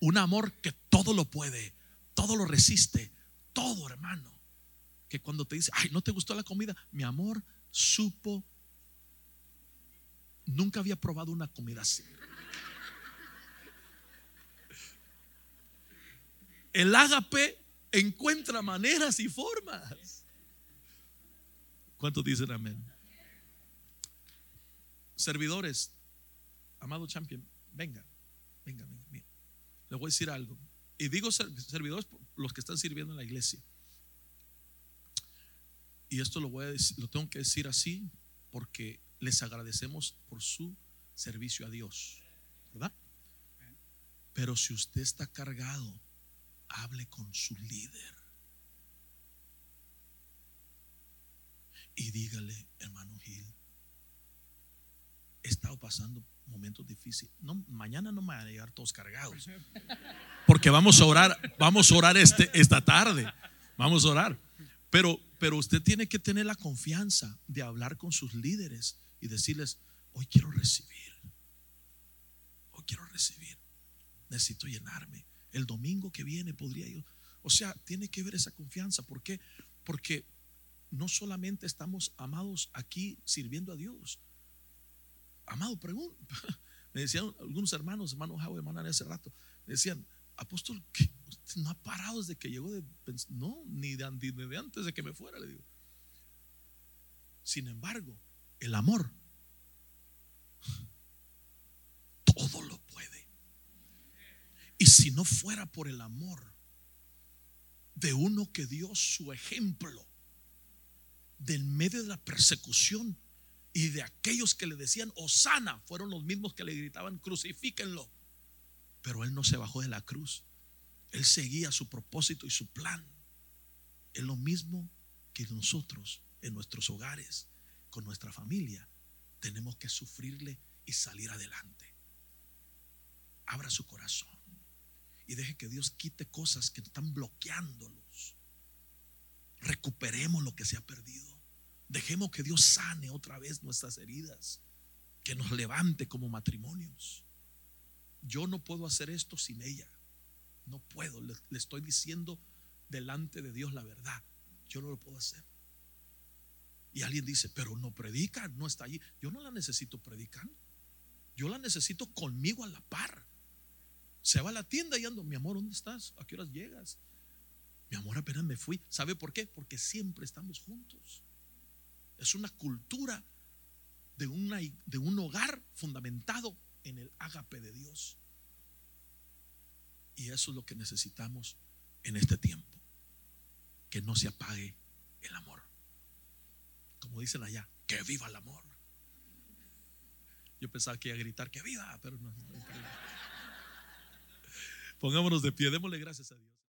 Un amor que todo lo puede, todo lo resiste, todo hermano. Que cuando te dice, ay, no te gustó la comida, mi amor supo. Nunca había probado una comida así. El ágape encuentra maneras y formas. ¿Cuántos dicen amén? Servidores, amado champion, venga, venga, venga. Le voy a decir algo. Y digo servidores, los que están sirviendo en la iglesia. Y esto lo voy a decir, lo tengo que decir así porque les agradecemos por su servicio a Dios, ¿verdad? Pero si usted está cargado, hable con su líder. Y dígale, hermano Gil, he estado pasando momentos difíciles. Mañana no me van a llegar todos cargados. Porque vamos a orar, vamos a orar este, esta tarde. Vamos a orar. Pero, pero usted tiene que tener la confianza de hablar con sus líderes y decirles, hoy quiero recibir. Hoy quiero recibir. Necesito llenarme. El domingo que viene podría yo. O sea, tiene que ver esa confianza. ¿Por qué? Porque no solamente estamos amados aquí sirviendo a Dios, Amado, pregunta. Me decían algunos hermanos, hermano Howard, hermana hace rato, me decían, apóstol, ¿qué? no ha parado desde que llegó de... No, ni de, de antes de que me fuera, le digo. Sin embargo, el amor todo lo puede. Y si no fuera por el amor de uno que dio su ejemplo del medio de la persecución, y de aquellos que le decían, Osana, fueron los mismos que le gritaban, crucifíquenlo. Pero él no se bajó de la cruz. Él seguía su propósito y su plan. Es lo mismo que nosotros en nuestros hogares, con nuestra familia, tenemos que sufrirle y salir adelante. Abra su corazón y deje que Dios quite cosas que están bloqueándolos. Recuperemos lo que se ha perdido. Dejemos que Dios sane otra vez nuestras heridas, que nos levante como matrimonios. Yo no puedo hacer esto sin ella. No puedo. Le, estoy diciendo delante de Dios la verdad. Yo no lo puedo hacer. Y alguien dice, pero no predica, no está allí. Yo no la necesito predicando. Yo la necesito conmigo a la par. Se va a la tienda y ando, mi amor, ¿dónde estás? ¿A qué horas llegas? Mi amor, apenas me fui. ¿Sabe por qué? Porque siempre estamos juntos. Es una cultura de, una, de un hogar fundamentado en el ágape de Dios. Y eso es lo que necesitamos en este tiempo. Que no se apague el amor. Como dicen allá, que viva el amor. Yo pensaba que iba a gritar que viva, pero no. Pongámonos de pie, démosle gracias a Dios.